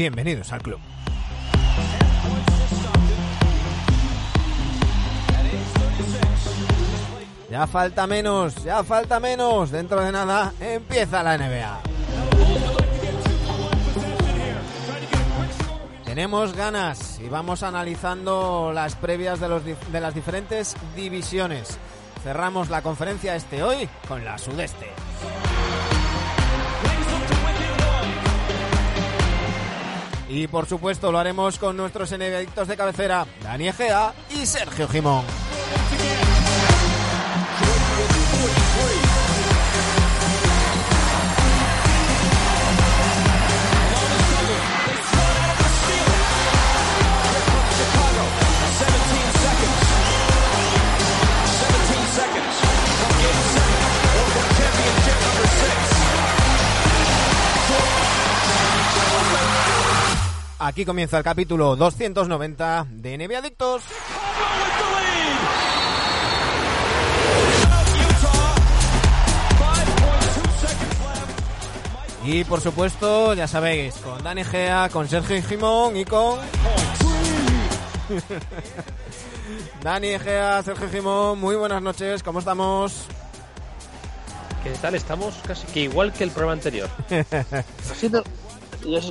Bienvenidos al club. Ya falta menos, ya falta menos. Dentro de nada empieza la NBA. Tenemos ganas y vamos analizando las previas de, los, de las diferentes divisiones. Cerramos la conferencia este hoy con la sudeste. Y por supuesto lo haremos con nuestros enemigos de cabecera, Dani Egea y Sergio Jimón. Aquí comienza el capítulo 290 de NBA Adictos. Y por supuesto, ya sabéis, con Dani Gea, con Sergio Jimón y con... Dani Gea, Sergio Jimón, muy buenas noches, ¿cómo estamos? ¿Qué tal? Estamos casi que igual que el programa anterior.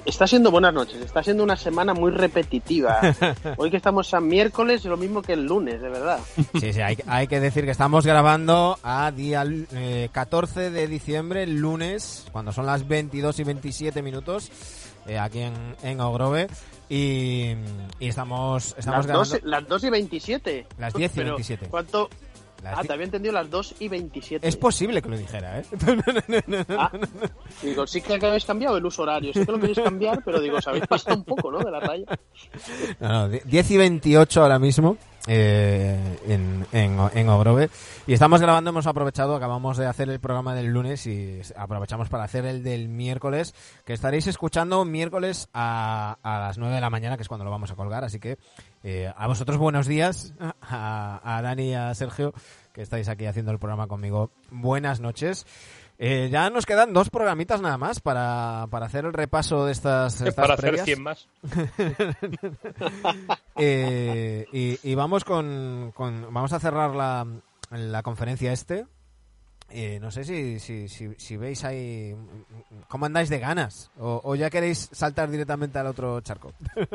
está siendo buenas noches, está siendo una semana muy repetitiva. Hoy que estamos a miércoles, lo mismo que el lunes, de verdad. Sí, sí, hay, hay que decir que estamos grabando a día eh, 14 de diciembre, lunes, cuando son las 22 y 27 minutos, eh, aquí en, en Ogrove. Y, y estamos, estamos Las grabando... 2, las 2 y 27. Las 10 y Pero, 27. ¿Cuánto? Las ah, te había entendido las 2 y 27. Es posible que lo dijera, ¿eh? Ah, digo, sí que habéis cambiado el uso horario, sí que lo queréis cambiar, pero digo, os habéis pasado un poco, ¿no? De la raya. No, no, die- 10 y 28 ahora mismo eh, en, en, en Ogrove. Y estamos grabando, hemos aprovechado, acabamos de hacer el programa del lunes y aprovechamos para hacer el del miércoles, que estaréis escuchando miércoles a, a las 9 de la mañana, que es cuando lo vamos a colgar. Así que eh, a vosotros buenos días, a, a Dani y a Sergio, que estáis aquí haciendo el programa conmigo. Buenas noches. Eh, ya nos quedan dos programitas nada más para, para hacer el repaso de estas, estas Para hacer previas. 100 más. Eh, y, y vamos con, con- vamos a cerrar la, la conferencia este. Eh, no sé si, si, si, si veis ahí cómo andáis de ganas o, o ya queréis saltar directamente al otro charco.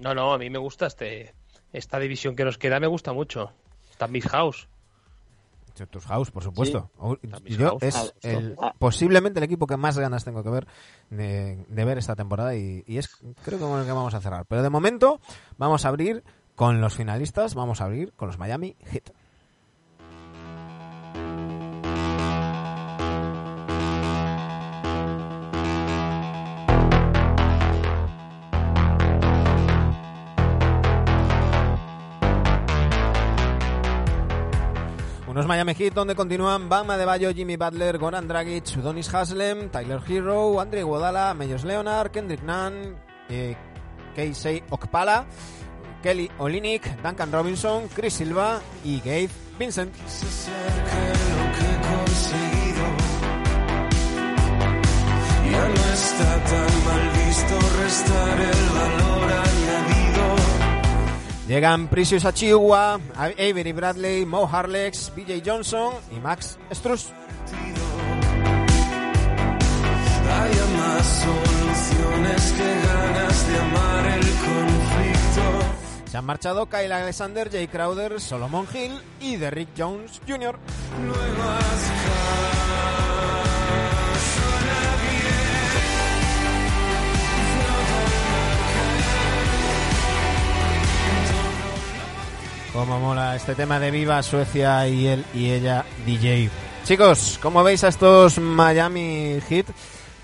No, no, a mí me gusta este esta división que nos queda, me gusta mucho. Está House. Tus House, por supuesto. Yo House. es Ah, el, ah. posiblemente el equipo que más ganas tengo que ver de, de ver esta temporada y, y es creo que con el que vamos a cerrar. Pero de momento vamos a abrir con los finalistas, vamos a abrir con los Miami Heat. Unos Miami Heat donde continúan Bam Adebayo, Jimmy Butler, Goran Dragic, Udonis Haslem, Tyler Hero, Andre Iguodala, Meyers Leonard, Kendrick Nunn, eh, Keisei Okpala, Kelly Olinik, Duncan Robinson, Chris Silva y Gabe Vincent. Ya no está tan mal visto. Llegan Precious Achiuwa, Avery Bradley, Mo Harlex, BJ Johnson y Max Struz. Haya más soluciones que ganas de amar el conflicto. Se han marchado Kyle Alexander, Jay Crowder, Solomon Hill y Derrick Jones Jr. Como mola este tema de Viva Suecia y él y ella DJ. Chicos, ¿cómo veis a estos Miami Heat?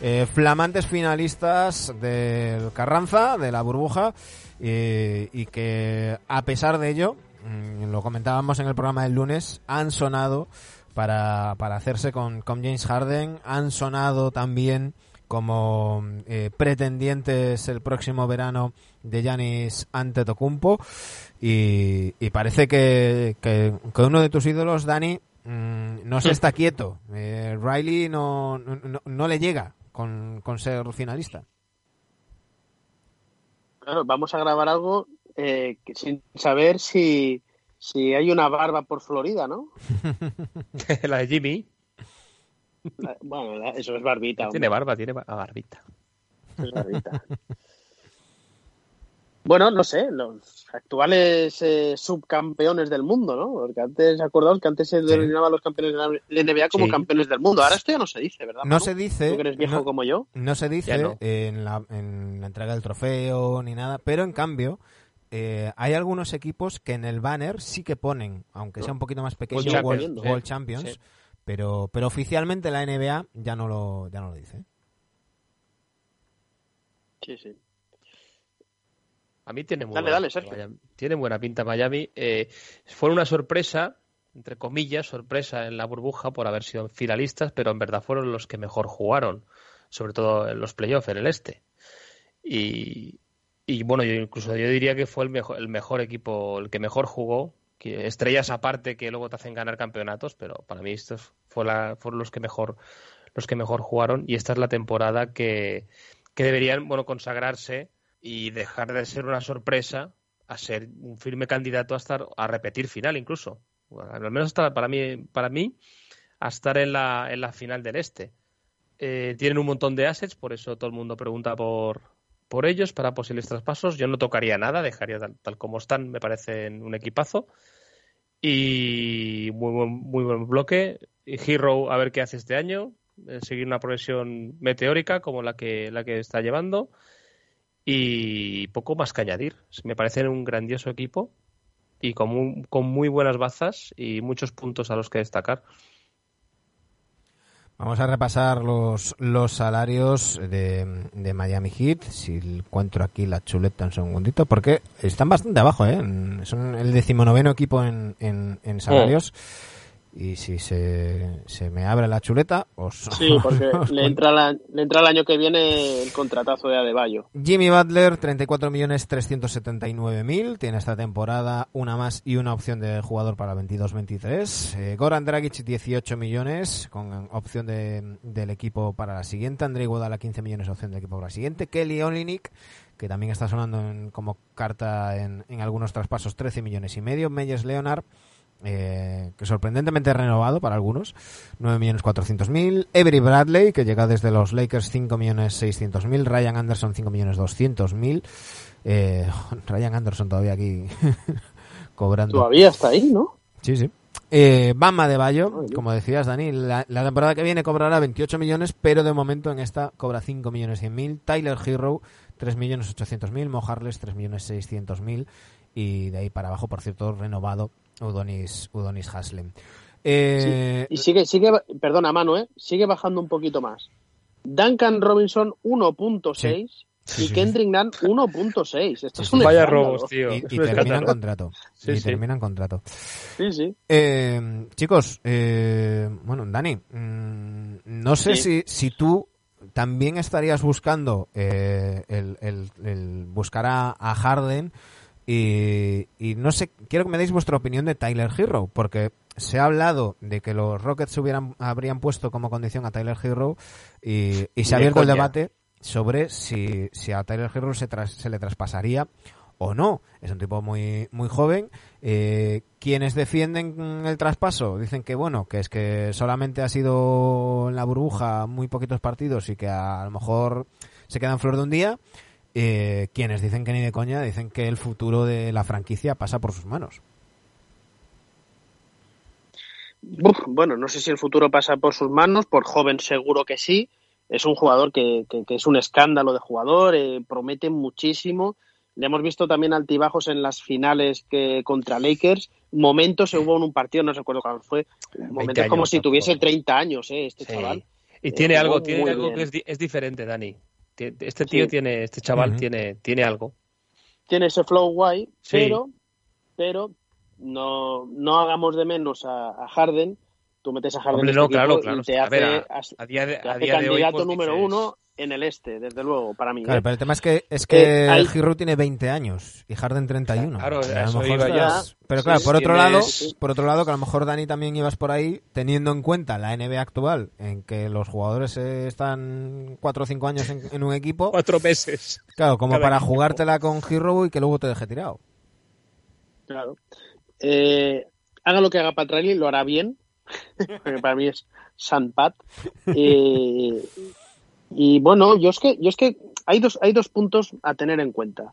Eh, flamantes finalistas del Carranza, de la burbuja, eh, y que a pesar de ello, mm, lo comentábamos en el programa del lunes, han sonado para, para hacerse con, con James Harden, han sonado también como eh, pretendientes el próximo verano de Yanis Antetokounmpo y, y parece que, que, que uno de tus ídolos, Dani, mm, no se está quieto. Eh, Riley no, no, no le llega con, con ser finalista. Claro, vamos a grabar algo eh, que sin saber si, si hay una barba por Florida, ¿no? la de Jimmy. La- bueno, la- eso es barbita. Tiene barba, tiene ba- barbita. es barbita. bueno, no sé, los actuales eh, subcampeones del mundo, ¿no? Porque antes, acordaos que antes se denominaba a los campeones de la NBA como Sí. campeones del mundo. Ahora esto ya no se dice, ¿verdad? No Manu? se dice. Tú que eres viejo no- como yo. No se dice no. En, la, en la entrega del trofeo ni nada, pero en cambio eh, hay algunos equipos que en el banner sí que ponen, aunque sea un poquito más pequeño, World World, Champions, World sí, Champions, sí. pero pero oficialmente la NBA ya no lo ya no lo dice. Sí, sí. A mí tiene muy Dale, buena dale, pinta Sergio. Miami. Tiene buena pinta Miami. Eh, fue una sorpresa, entre comillas, sorpresa en la burbuja por haber sido finalistas, pero en verdad fueron los que mejor jugaron, sobre todo en los playoffs en el este. Y, y bueno, yo incluso yo diría que fue el mejor, el mejor equipo, el que mejor jugó. Que estrellas aparte que luego te hacen ganar campeonatos, pero para mí estos fue la- fueron los que mejor los que mejor jugaron y esta es la temporada que, que deberían bueno consagrarse y dejar de ser una sorpresa a ser un firme candidato a estar a repetir final incluso. Al menos hasta para mí para mí a estar en la en la final del este. Eh, tienen un montón de assets por eso todo el mundo pregunta por por ellos para posibles traspasos. Yo no tocaría nada dejaría tal, tal como están me parecen un equipazo. Y muy buen, muy buen bloque. Hero a ver qué hace este año seguir una progresión meteórica como la que la que está llevando y poco más que añadir. Me parecen un grandioso equipo y con muy, con muy buenas bazas y muchos puntos a los que destacar. Vamos a repasar los, los salarios de, de Miami Heat. Si encuentro aquí la chuleta un segundito, porque están bastante abajo, ¿eh? Son el decimonoveno equipo en, en, en salarios. Y si se, se me abre la chuleta, os. Sí, porque le entra, la- le entra el año que viene el contratazo de Adebayo. Jimmy Butler, 34.379.000. Tiene esta temporada una más y una opción de jugador para 22-23. Eh, Goran Dragic, 18 millones con opción de, del equipo para la siguiente. André Iguodala, 15 millones opción del equipo para la siguiente. Kelly Olynyk, que también está sonando en- como carta en, en algunos traspasos, 13 millones y medio. Meyers Leonard, eh, que sorprendentemente renovado para algunos, 9.400.000. Avery Bradley, que llega desde los Lakers, 5.600.000. Ryan Anderson, 5.200.000. Eh, Ryan Anderson todavía aquí cobrando. Todavía está ahí, ¿no? Sí, sí. Eh, Bama de Bayo, como decías, Dani, la, la temporada que viene cobrará 28 millones, pero de momento en esta cobra 5 millones 100 mil. Tyler Hero, 3 millones 800 mil. Mo Harless, 3 millones 600 mil. Y de ahí para abajo, por cierto, renovado Udonis, Udonis Haslem. Eh, Y sigue, sigue, perdona, Manu, ¿eh? sigue bajando un poquito más. Duncan Robinson 1.6 Sí, sí, y Kendrick Nunn 1.6. Esto es Sí, un sí. Vaya robos, tío. y, y terminan contrato. Sí, y sí. terminan contrato. Sí, sí. Eh, chicos, eh, bueno, Dani, mm, no sé si, Sí. si tú también estarías buscando eh, el, el- el buscar a, a Harden y, y no sé, quiero que me deis vuestra opinión de Tyler Hero, porque se ha hablado de que los Rockets hubieran, habrían puesto como condición a Tyler Hero y, y se ha abierto el debate sobre si, si a Tyler Hero se, tras- se le traspasaría o no. Es un tipo muy, muy joven. Eh, quienes defienden el traspaso dicen que bueno, que es que solamente ha sido en la burbuja muy poquitos partidos y que a, lo mejor se queda en flor de un día. Eh, quienes dicen que ni de coña dicen que el futuro de la franquicia pasa por sus manos. Uf, bueno, no sé si el futuro pasa por sus manos, por joven seguro que sí. Es un jugador que, que- que es un escándalo de jugador, eh, promete muchísimo. le hemos visto también altibajos en las finales que contra Lakers. Momentos hubo en un partido, no recuerdo cuál fue, momentos como años, si tuviese tampoco. 30 años, ¿eh? Este Sí. chaval. Y Eh, tiene jugó algo, tiene algo bien. que es, di- es diferente, Dani. Este tío Sí. tiene, este chaval tiene, tiene algo. Tiene ese flow guay, Sí. pero, pero no, no hagamos de menos a, a Harden. Tú metes a Harden Hombre, en no, este claro, equipo claro. y te A hace, ver, a- día de, te a hace día de hoy, candidato pues, número dices- uno en el este, desde luego, para mí. Claro, ¿eh? pero el tema es que es que Eh, hay- Giroud tiene 20 años y Harden 31. Claro, A a lo mejor estás- Pero Sí, claro, por otro tienes- lado, sí, por otro lado que a lo mejor Dani también ibas por ahí teniendo en cuenta la NBA actual en que los jugadores eh, están 4 o 5 años en, en un equipo, Cuatro meses. claro, como cada para equipo. jugártela con Giroud y que luego te deje tirado. Claro. Eh, haga lo que haga Pat Riley, lo hará bien, porque para mí es San Pat. Eh, y bueno, yo es que, yo es que hay dos, hay dos puntos a tener en cuenta.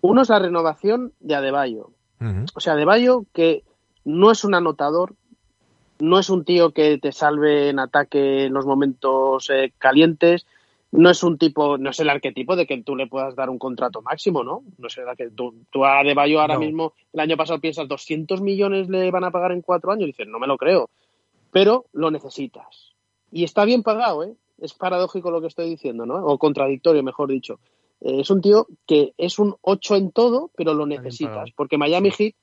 Uno es la renovación de Adebayo. O sea, Adebayo que no es un anotador, no es un tío que te salve en ataque en los momentos eh, calientes, no es un tipo, no es el arquetipo de que tú le puedas dar un contrato máximo, ¿no? No es el que tú, tú a Adebayo ahora No. mismo, el año pasado piensas 200 millones le van a pagar en cuatro años, y dices, no me lo creo, pero lo necesitas. Y está bien pagado, ¿eh? Es paradójico lo que estoy diciendo, ¿no? O contradictorio, mejor dicho. Eh, es un tío que es un 8 en todo, pero lo necesitas. Porque Miami Heat,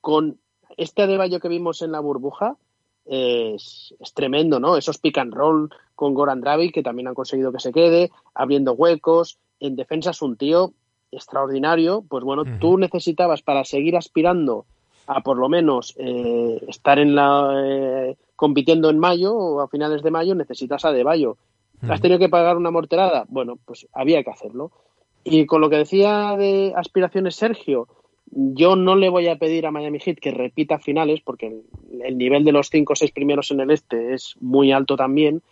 con este Adebayo que vimos en la burbuja, es, es tremendo, ¿no? Esos pick and roll con Goran Dragic, que también han conseguido que se quede, abriendo huecos. En defensa es un tío extraordinario. Pues bueno, tú necesitabas para seguir aspirando a por lo menos eh, estar en la eh, compitiendo en mayo o a finales de mayo, necesitas a. ¿Has Ujú. tenido que pagar una morterada? Bueno, pues había que hacerlo. Y con lo que decía de aspiraciones Sergio, yo no le voy a pedir a Miami Heat que repita finales, porque el, el nivel de los cinco o seis primeros en el este es muy alto también,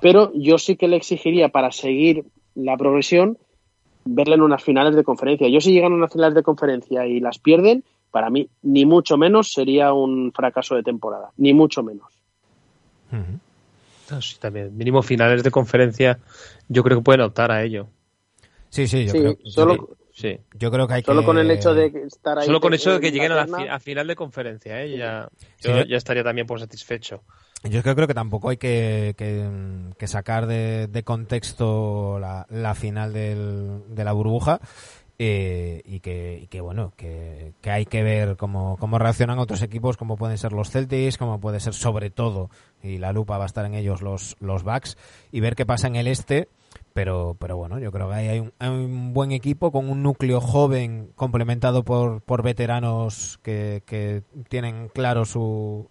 pero yo sí que le exigiría para seguir la progresión verle en unas finales de conferencia. Yo si llegan a unas finales de conferencia y las pierden, para mí ni mucho menos sería un fracaso de temporada, ni mucho menos. Ah, sí, también. Mínimo finales de conferencia, yo creo que pueden optar a ello. Sí, sí, yo, Sí, creo, yo- solo, Sí. yo creo que hay solo que... con el hecho de estar ahí Solo con en eso de que lleguen a, fi- a final de conferencia, ¿eh? ya, Sí, yo yo- ya estaría también por satisfecho. Yo creo que tampoco hay que, que, que sacar de, de contexto la, la final del- de la burbuja eh, y, que, y que, bueno, que, que hay que ver cómo, cómo reaccionan otros equipos, como pueden ser los Celtics, como puede ser sobre todo, y la lupa va a estar en ellos los, los Bucks, y ver qué pasa en el este. Pero, pero bueno, yo creo que hay un, hay un buen equipo con un núcleo joven complementado por, por veteranos que, que tienen claro su,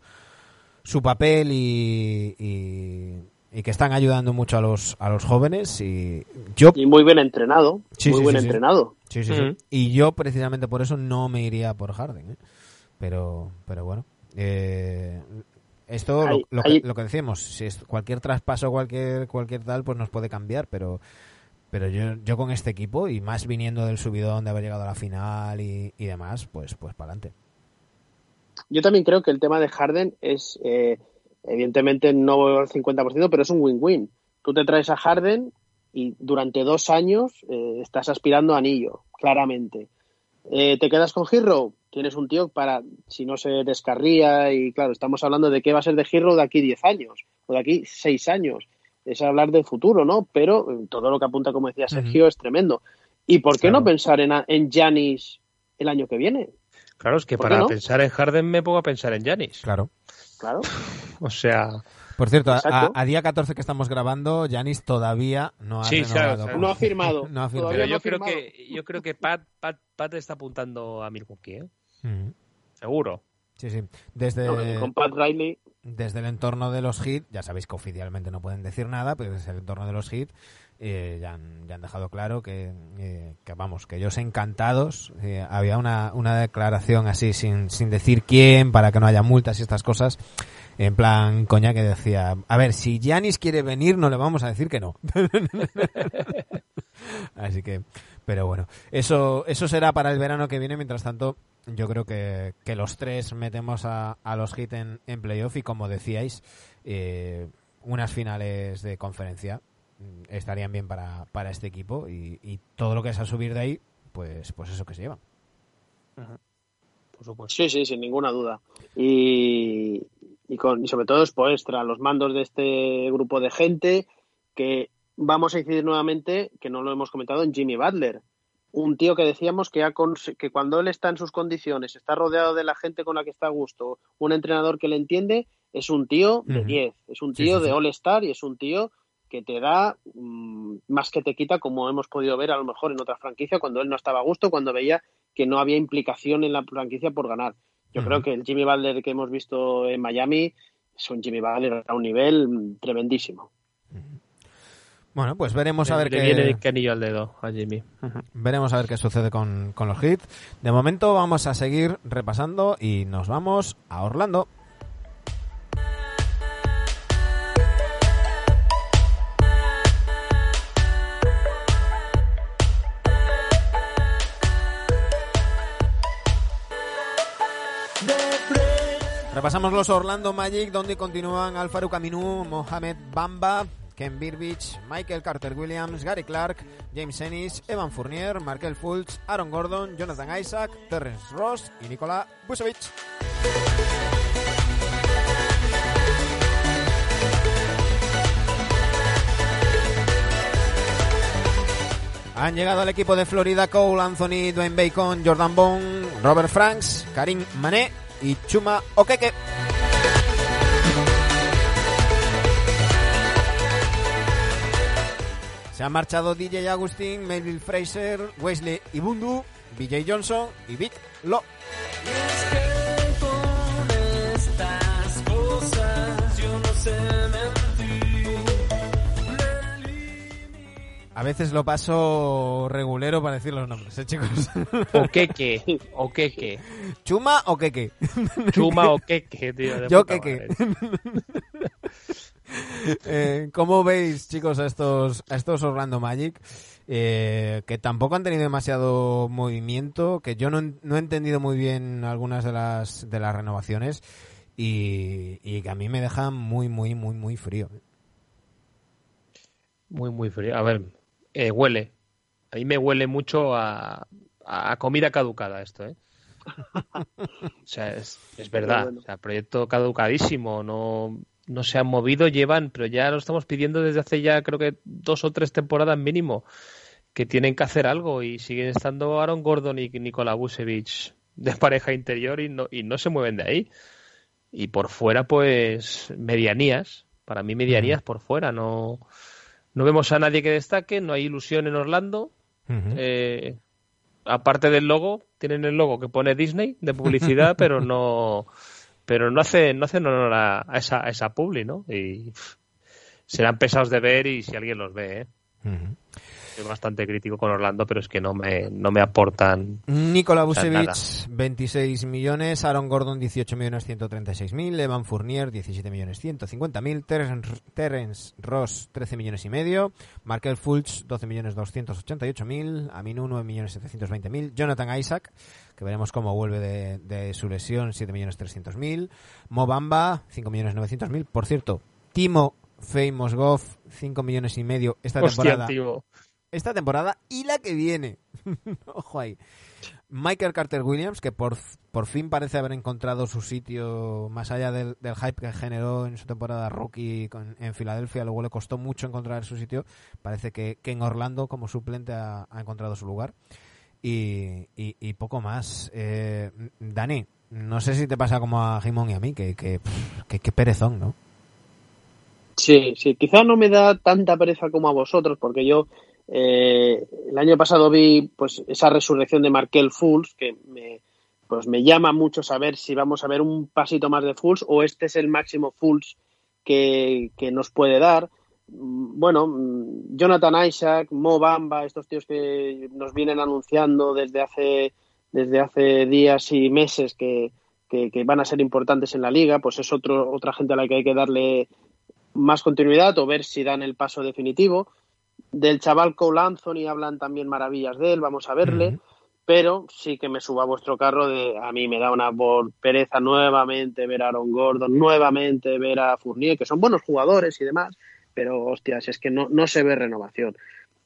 su papel y, y, y que están ayudando mucho a los, a los jóvenes. Y yo, Y muy bien entrenado, Sí, muy sí, buen sí, sí. entrenado. sí, sí, sí. Ujú. y yo precisamente por eso no me iría por Harden. ¿eh? Pero, pero bueno. Eh, esto, lo, Hay- lo hay- que, lo que decíamos, si es cualquier traspaso, cualquier, cualquier tal, pues nos puede cambiar, pero pero yo, yo con este equipo y más viniendo del subidón de haber llegado a la final y, y demás, pues pues para adelante. Yo también creo que el tema de Harden es, eh, evidentemente, no el 50%, pero es un win-win. Tú te traes a Harden y durante dos años eh, estás aspirando a anillo, claramente. Eh, te quedas con Hero, tienes un tío para, si no se descarría, y claro, estamos hablando de qué va a ser de Hero de aquí 10 años, o de aquí 6 años. Es hablar del futuro, ¿no? Pero eh, todo lo que apunta, como decía Sergio, es tremendo. ¿Y por qué Claro. no pensar en, en Giannis el año que viene? Claro, es que ¿Por qué para no? pensar en Harden me pongo a pensar en Yanis. Claro. Claro. O sea, Por cierto, a, día 14 que estamos grabando, Janis todavía no ha Sí, renovado. claro, o sea, con- No ha firmado. no ha firmado. Pero yo creo firmado. que yo creo que Pat, Pat, Pat está apuntando a Milwaukee, ¿eh? Ujú. Seguro. Sí, sí. Desde, No, con Pat Riley. desde el entorno de los hits, ya sabéis que oficialmente no pueden decir nada, pero desde el entorno de los hits eh, ya, han, dejado claro que, eh, que vamos, que ellos encantados. eh, había una, una declaración así sin, sin decir quién, para que no haya multas y estas cosas. En plan, coña, que decía, a ver, si Janis quiere venir, no le vamos a decir que no. Así que, pero bueno, eso, eso será para el verano que viene. Mientras tanto, yo creo que, que los tres metemos a, a los hit en, en playoff y como decíais, eh, unas finales de conferencia estarían bien para, para este equipo y, y todo lo que es a subir de ahí, pues, pues eso que se lleva. Por supuesto. Sí, sí, sin ninguna duda. Y, y, con, y sobre todo es tras los mandos de este grupo de gente que vamos a incidir nuevamente, que no lo hemos comentado, en Jimmy Butler. Un tío que decíamos que, ha que cuando él está en sus condiciones, está rodeado de la gente con la que está a gusto, un entrenador que le entiende, es un tío de 10, es un tío Sí, sí, sí. de All-Star y es un tío que te da mm, más que te quita, como hemos podido ver a lo mejor en otra franquicia, cuando él no estaba a gusto, cuando veía que no había implicación en la franquicia por ganar. Yo creo que el Jimmy Butler que hemos visto en Miami es un Jimmy Butler a un nivel mm, tremendísimo. Bueno, pues veremos a ver Le qué viene anillo al dedo a Jimmy. Veremos a ver qué sucede con, con los hits. De momento vamos a seguir repasando y nos vamos a Orlando. Repasamos los Orlando Magic, donde continúan Alfaro Caminu, Mohamed Bamba, Ken Birbich, Michael Carter Williams, Gary Clark, James Ennis, Evan Fournier, Markel Fultz, Aaron Gordon, Jonathan Isaac, Terrence Ross y Nikola Vucevic. Han llegado al equipo de Florida Cole, Anthony, Dwayne Bacon, Jordan Bone, Robert Franks, Karim Mané y Chuma Okeke. Se han marchado DJ Agustín, Melville Fraser, Wesley Ibundu, BJ Johnson y Vic Lo. A veces lo paso regulero para decir los nombres, ¿eh, chicos? O queque, o queque. Chuma o Keke. Chuma o queque, tío. de Yo queque. Eh, ¿Cómo veis, chicos, a estos, a estos Orlando Magic? Eh, que tampoco han tenido demasiado movimiento, que yo no he entendido muy bien algunas de las, de las renovaciones y, y que a mí me dejan muy, muy, muy, muy frío. Muy, muy frío. A ver, eh, huele. A mí me huele mucho a, a comida caducada esto, ¿eh? O sea, es, es verdad. bueno. O sea, proyecto caducadísimo. No, no se han movido, llevan, pero ya lo estamos pidiendo desde hace ya creo que dos o tres temporadas mínimo. Que tienen que hacer algo y siguen estando Aaron Gordon y Nikola Vucevic de pareja interior y no, y no se mueven de ahí. Y por fuera, pues, medianías. Para mí, medianías por fuera. No, no vemos a nadie que destaque, no hay ilusión en Orlando. Eh, aparte del logo, tienen el logo que pone Disney de publicidad, pero no pero no hacen no hacen honor a, a esa, a esa publi, ¿no? Y pff, serán pesados de ver y si alguien los ve, ¿eh? Soy bastante crítico con Orlando, pero es que no me, no me aportan. Nikola O sea, Vucevic, nada. 26 millones, Aaron Gordon, 18 millones 136 mil, Evan Fournier, 17 millones 150 mil, Terence, Terence Ross, 13 millones y medio, Markel Fultz, 12 millones 288 mil, Aminu, 9 millones 720 mil, Jonathan Isaac, que veremos cómo vuelve de, de su lesión, 7 millones 300 mil, Mobamba, 5 millones 900 mil, por cierto, Timo Famous Goff, 5 millones y medio esta Hostia, temporada tío. Esta temporada y la que viene. Ojo ahí. Michael Carter Williams, que por, por fin parece haber encontrado su sitio más allá del, hype que generó en su temporada rookie con- en Filadelfia. Luego le costó mucho encontrar su sitio. Parece que, que en Orlando, como suplente, ha, encontrado su lugar. Y, poco más. Eh, Dani, no sé si te pasa como a Jimón y a mí, que, que, que, que perezón, ¿no? Sí, sí, quizá no me da tanta pereza como a vosotros, porque yo eh, el año pasado vi pues esa resurrección de Markel Fools, que me, pues me llama mucho saber si vamos a ver un pasito más de Fools o este es el máximo Fools que, que nos puede dar. Mm, Bueno, mm, Jonathan Isaac, Mo Bamba, estos tíos que nos vienen anunciando desde hace, desde hace días y meses que, que, que van a ser importantes en la liga, pues es otro, otra gente a la que hay que darle más continuidad o ver si dan el paso definitivo. Del chaval Cole Anthony hablan también maravillas de él, vamos a verle, pero sí que me suba a vuestro carro de a mí me da una por pereza nuevamente ver a Aaron Gordon, nuevamente ver a Fournier, que son buenos jugadores y demás, pero hostias, es que no, no se ve renovación.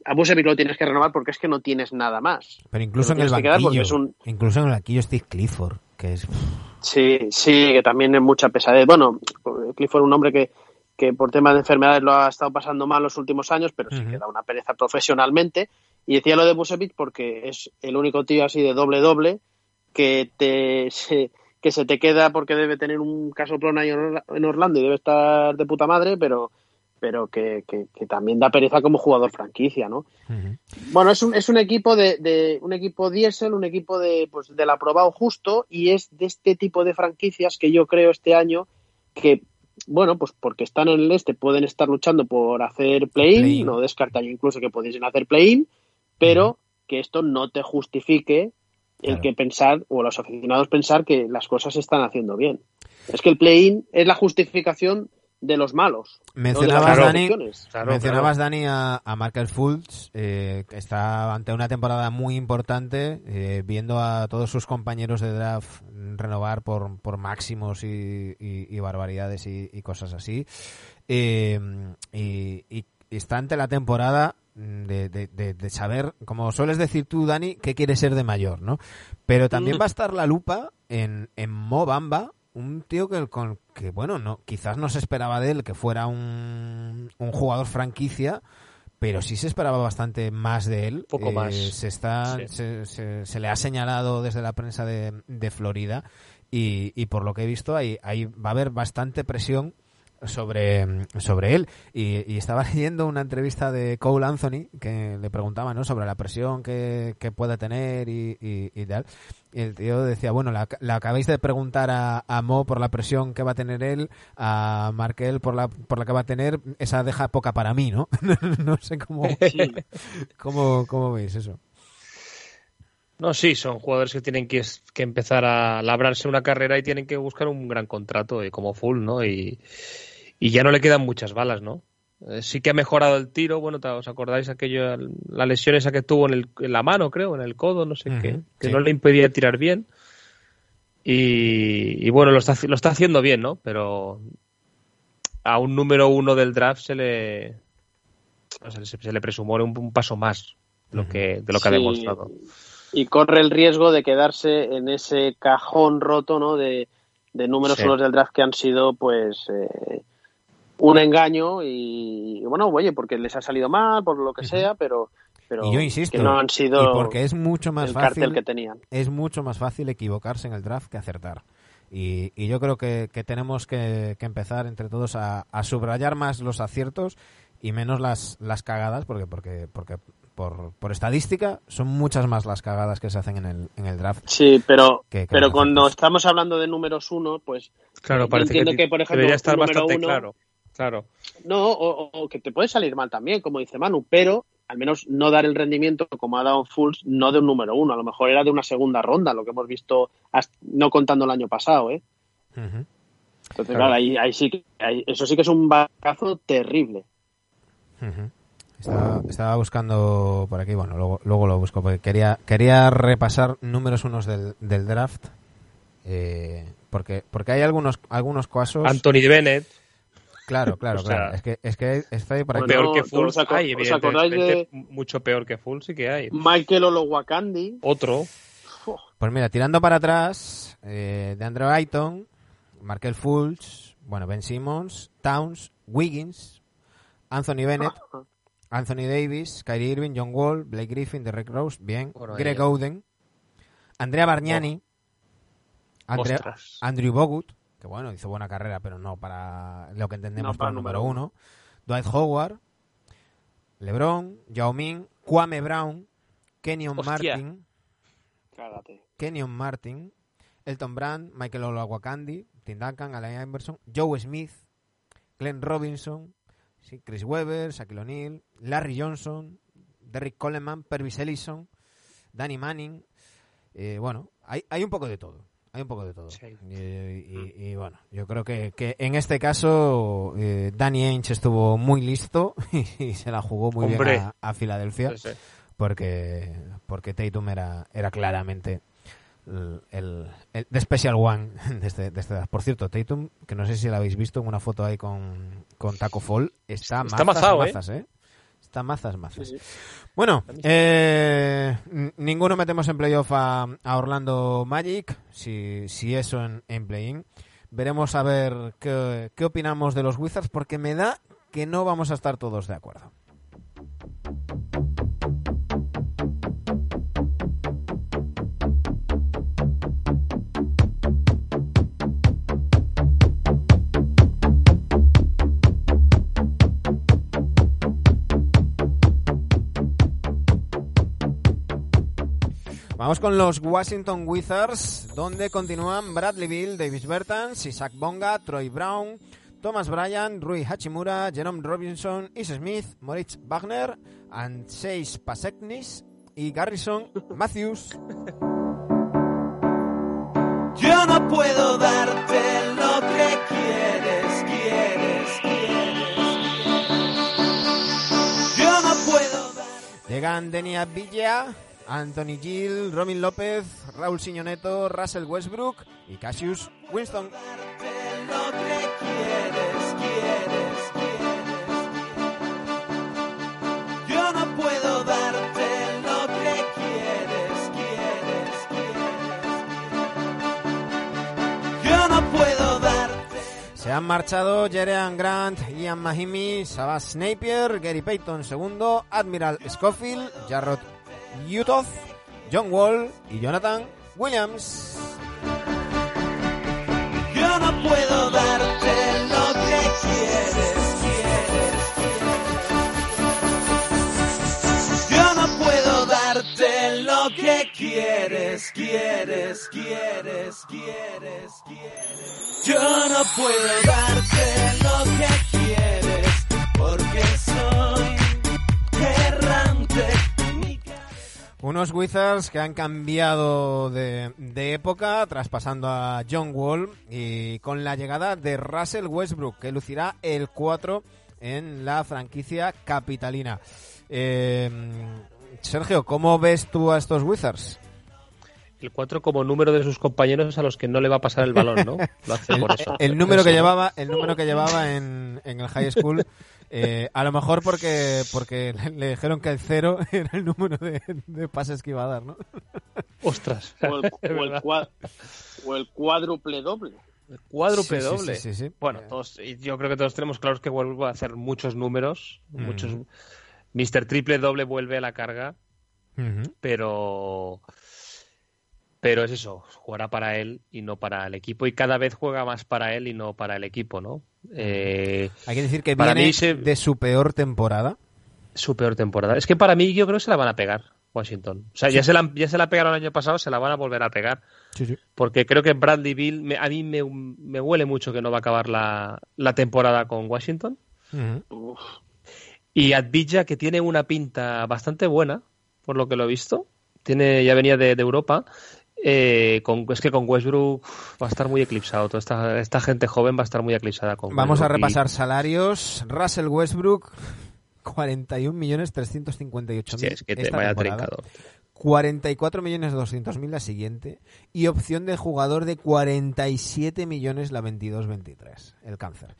a Busevic lo tienes que renovar porque es que no tienes nada más. Pero incluso en el banquillo, incluso en el banquillo Steve Clifford, que es... Sí, sí, que también es mucha pesadez. Bueno, Clifford es un hombre que, que por temas de enfermedades lo ha estado pasando mal los últimos años, pero sí que da una pereza profesionalmente. Y decía lo de Busevic porque es el único tío así de doble-doble que te... Se, que se te queda porque debe tener un caso plona en Orlando y debe estar de puta madre, pero pero que, que, también da pereza como jugador franquicia, ¿no? Bueno, es un, es un equipo de, de, un equipo diésel, un equipo de pues del aprobado justo y es de este tipo de franquicias que yo creo este año que bueno, pues porque están en el este pueden estar luchando por hacer play-in, no descartaría incluso que pudiesen hacer play-in, pero que esto no te justifique el que pensar, o los aficionados pensar que las cosas se están haciendo bien. Es que el play-in es la justificación de los malos. Mencionabas, Dani, mencionabas Dani, a, a Markel Fultz, eh, que está ante una temporada muy importante, eh, viendo a todos sus compañeros de draft renovar por, por máximos y, barbaridades y, cosas así. Eh, y, está ante la temporada de, de, saber, como sueles decir tú, Dani, qué quiere ser de mayor, ¿no? Pero también mm. va a estar la lupa en, en Mo Bamba, un tío que, con, que bueno, no, quizás no se esperaba de él que fuera un, un jugador franquicia, pero sí se esperaba bastante más de él. Poco más. Eh, se, está, se, se, le ha señalado desde la prensa de, de Florida y, y, por lo que he visto ahí, ahí va a haber bastante presión sobre, sobre él. Y, estaba leyendo una entrevista de Cole Anthony que le preguntaba ¿no? sobre la presión que, que pueda tener y, y, tal. Y el tío decía, bueno, la, acabáis de preguntar a, a, Mo por la presión que va a tener él, a Markel por la, por la que va a tener, esa deja poca para mí, ¿no? no sé cómo, cómo, cómo veis eso. No, sí, son jugadores que tienen que, que, empezar a labrarse una carrera y tienen que buscar un gran contrato y como full, ¿no? Y, y ya no le quedan muchas balas, ¿no? Eh, sí que ha mejorado el tiro, bueno, ¿os acordáis aquello, la lesión esa que tuvo en, el, en la mano, creo, en el codo, no sé qué, que no le impedía tirar bien. Y, bueno, lo está, lo está haciendo bien, ¿no? Pero a un número uno del draft se le, se, le presumó un, paso más lo que, de lo que ha demostrado. Y corre el riesgo de quedarse en ese cajón roto, ¿no? De, de números unos del draft que han sido, pues, eh, un engaño y, bueno, oye, porque les ha salido mal, por lo que sea, pero, pero yo insisto, que no han sido porque es mucho más fácil que tenían. Es mucho más fácil equivocarse en el draft que acertar. Y, y yo creo que, que tenemos que, que, empezar entre todos a, a, subrayar más los aciertos y menos las, las cagadas, porque, porque, porque por, por, estadística, son muchas más las cagadas que se hacen en el, en el draft. Sí, pero, pero cuando estamos hablando de números uno, pues claro, parece entiendo que, por ejemplo, debería estar bastante claro. Claro. No, o, que te puede salir mal también, como dice Manu, pero al menos no dar el rendimiento como ha dado Fulls, no de un número uno, a lo mejor era de una segunda ronda, lo que hemos visto, no contando el año pasado, ¿eh? Entonces, claro, ahí, sí que, eso sí que es un vacazo terrible. estaba, buscando por aquí, bueno, luego, luego lo busco, porque quería, quería repasar números unos del, del draft, eh, porque, porque hay algunos, algunos casos... Anthony Bennett. Claro, claro, claro. Es que, es que está ahí para Peor que Full hay, evidentemente. Mucho peor que Full sí que hay. Michael Olowakandi. Otro. Pues mira, tirando para atrás, eh, de Andrew Ayton, Markel Fulch, bueno, Ben Simmons, Towns, Wiggins, Anthony Bennett, Anthony Davis, Kyrie Irving, John Wall, Blake Griffin, Derek Rose, bien, Greg Oden, Andrea Bargnani, Andrew Bogut, que bueno, hizo buena carrera, pero no para lo que entendemos por el número uno. Dwight Howard, LeBron, Yao Ming, Kwame Brown, Kenyon Martin, Kenyon Martin, Elton Brand, Michael Olawakandi, Tim Duncan, Alain Iverson, Joe Smith, Glenn Robinson, Chris Webber, Shaquille O'Neal, Larry Johnson, Derrick Coleman, Pervis Ellison, Danny Manning. Eh, bueno, hay, hay un poco de todo hay un poco de todo. Y, bueno, yo creo que, que en este caso eh, Danny Ainge estuvo muy listo y, se la jugó muy bien a, Filadelfia porque porque Tatum era, era claramente el, el, the special one de este, de este Por cierto, Tatum, que no sé si lo habéis visto en una foto ahí con, con Taco Fall, está, está mazas, ¿eh? ¿eh? Está mazas, mazas. Sí, sí. Bueno, eh, ninguno metemos en playoff a, a Orlando Magic, si, si eso en, en play-in. Veremos a ver qué, qué opinamos de los Wizards, porque me da que no vamos a estar todos de acuerdo. Vamos con los Washington Wizards, donde continúan Bradley Bill, Davis Bertans, Isaac Bonga, Troy Brown, Thomas Bryan, Rui Hachimura, Jerome Robinson, Is Smith, Moritz Wagner, Anseix Paseknis y Garrison Matthews. Yo no puedo darte lo que quieres, quieres, quieres. Yo no puedo darte Llegan Denia Villa, Anthony Gill, Robin López, Raúl Siñoneto, Russell Westbrook y Cassius Winston. Se han marchado Jerean Grant, Ian Mahimi, Sabas Napier, Gary Payton segundo, Admiral Schofield, Jarrod Utoth, John Wall y Jonathan Williams. Yo no puedo darte lo que quieres, quieres. Yo no puedo darte lo que quieres, quieres, quieres, quieres, quieres. Yo no puedo darte lo que quieres, porque soy errante. Unos Wizards que han cambiado de, de época, traspasando a John Wall y con la llegada de Russell Westbrook, que lucirá el 4 en la franquicia capitalina. Eh, Sergio, ¿cómo ves tú a estos Wizards? El 4 como número de sus compañeros a los que no le va a pasar el balón, ¿no? Lo hace por eso. El número que llevaba, el número que llevaba en, en el high school, eh, a lo mejor porque porque le dijeron que el cero era el número de, de pases que iba a dar, ¿no? Ostras. O el, o el cua- o el cuádruple doble. Cuádruple Sí, sí, doble. sí, sí, sí. Bueno, Eh. todos, y yo creo que todos tenemos claros que vuelve a hacer muchos números, Mm. muchos. Mr. Triple Doble vuelve a la carga, pero pero es eso, jugará para él y no para el equipo y cada vez juega más para él y no para el equipo, ¿no? Eh, Hay que decir que Para viene mí se- de su peor temporada. su peor temporada. Es que para mí yo creo que se la van a pegar Washington. O sea, ya se la ya se la pegaron el año pasado, se la van a volver a pegar. Sí, sí. Porque creo que Bradley Bill, me- a mí me, me huele mucho que no va a acabar la, la temporada con Washington. Uf, Y Advija, que tiene una pinta bastante buena, por lo que lo he visto. Tiene, ya venía de, de Europa. Eh, con, es que con Westbrook va a estar muy eclipsado. Toda esta, esta gente joven va a estar muy eclipsada con Vamos a Westbrook y- repasar salarios. Russell Westbrook, 41.358.000 Sí, es que te vaya temporada. trincado. 44.200.000 la siguiente y opción de jugador de 47 millones la 22-23, el cáncer.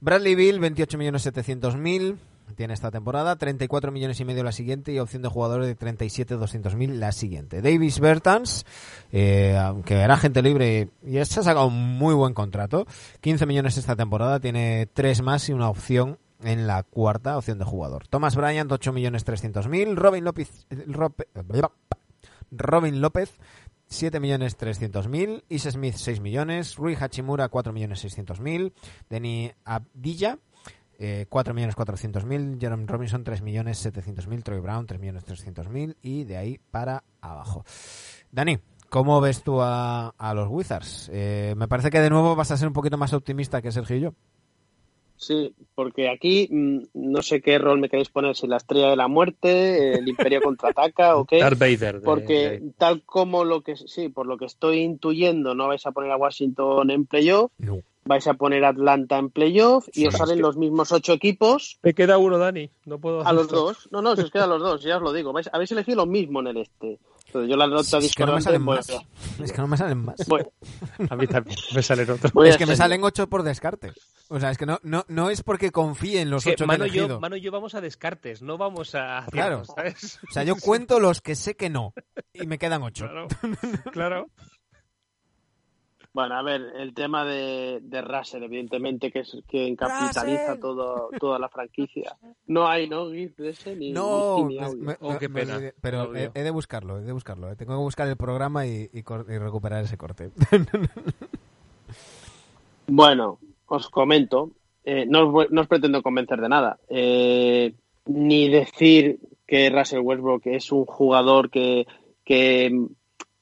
Bradley Bill, 28.700.000 tiene esta temporada, 34 millones y medio la siguiente y opción de jugador de 37.200.000 la siguiente. Davis Bertans, eh, aunque era gente libre y se ha sacado un muy buen contrato, 15 millones esta temporada, tiene tres más y una opción en la cuarta opción de jugador. Thomas Bryant, 8.300.000. Robin López, Robin López, 7.300.000. Is Smith, 6 millones. Rui Hachimura, 4.600.000. Denny Abdilla, eh, 4.400.000. Jerome Robinson, 3.700.000. Troy Brown, 3.300.000. Y de ahí para abajo. Dani, ¿cómo ves tú a, a los Wizards? Eh, me parece que de nuevo vas a ser un poquito más optimista que Sergio y yo. Sí, porque aquí mm, no sé qué rol me queréis poner, si la estrella de la muerte, el imperio contraataca o qué. Darth Vader. de- Porque de- tal como lo que sí, por lo que estoy intuyendo, no vais a poner a Washington en playoff, No. Vais a poner a Atlanta en playoff y os salen que- los mismos ocho equipos Me queda uno, Dani. No puedo a los dos. No, no, si os quedan los dos, ya os lo digo. Vais, habéis elegido lo mismo en el este. Entonces, yo la nota Es que no me salen voy más. a- Es que no me salen más. voy- A mí también me salen otros. Es a que me salen ocho por descarte. O sea, es que no, no, no es porque confíe en los que ocho que he Mano, y yo, elegido. Mano y yo vamos a descartes, no vamos a Claro. ¿sabes? O sea, yo cuento los que sé que no. Y me quedan ocho. Claro, claro. Bueno, a ver, el tema de, de Russell, evidentemente, que es quien capitaliza todo, toda la franquicia. No hay, ¿no? GIF de ese ni, No, ni audio. me- Oh, me- qué me pena. olvidé, pero he, he de buscarlo, he de buscarlo. eh. Tengo que buscar el programa y, y cor- y recuperar ese corte. Bueno, os comento. eh, no, os, voy- no os pretendo convencer de nada. eh, ni decir que Russell Westbrook es un jugador que, que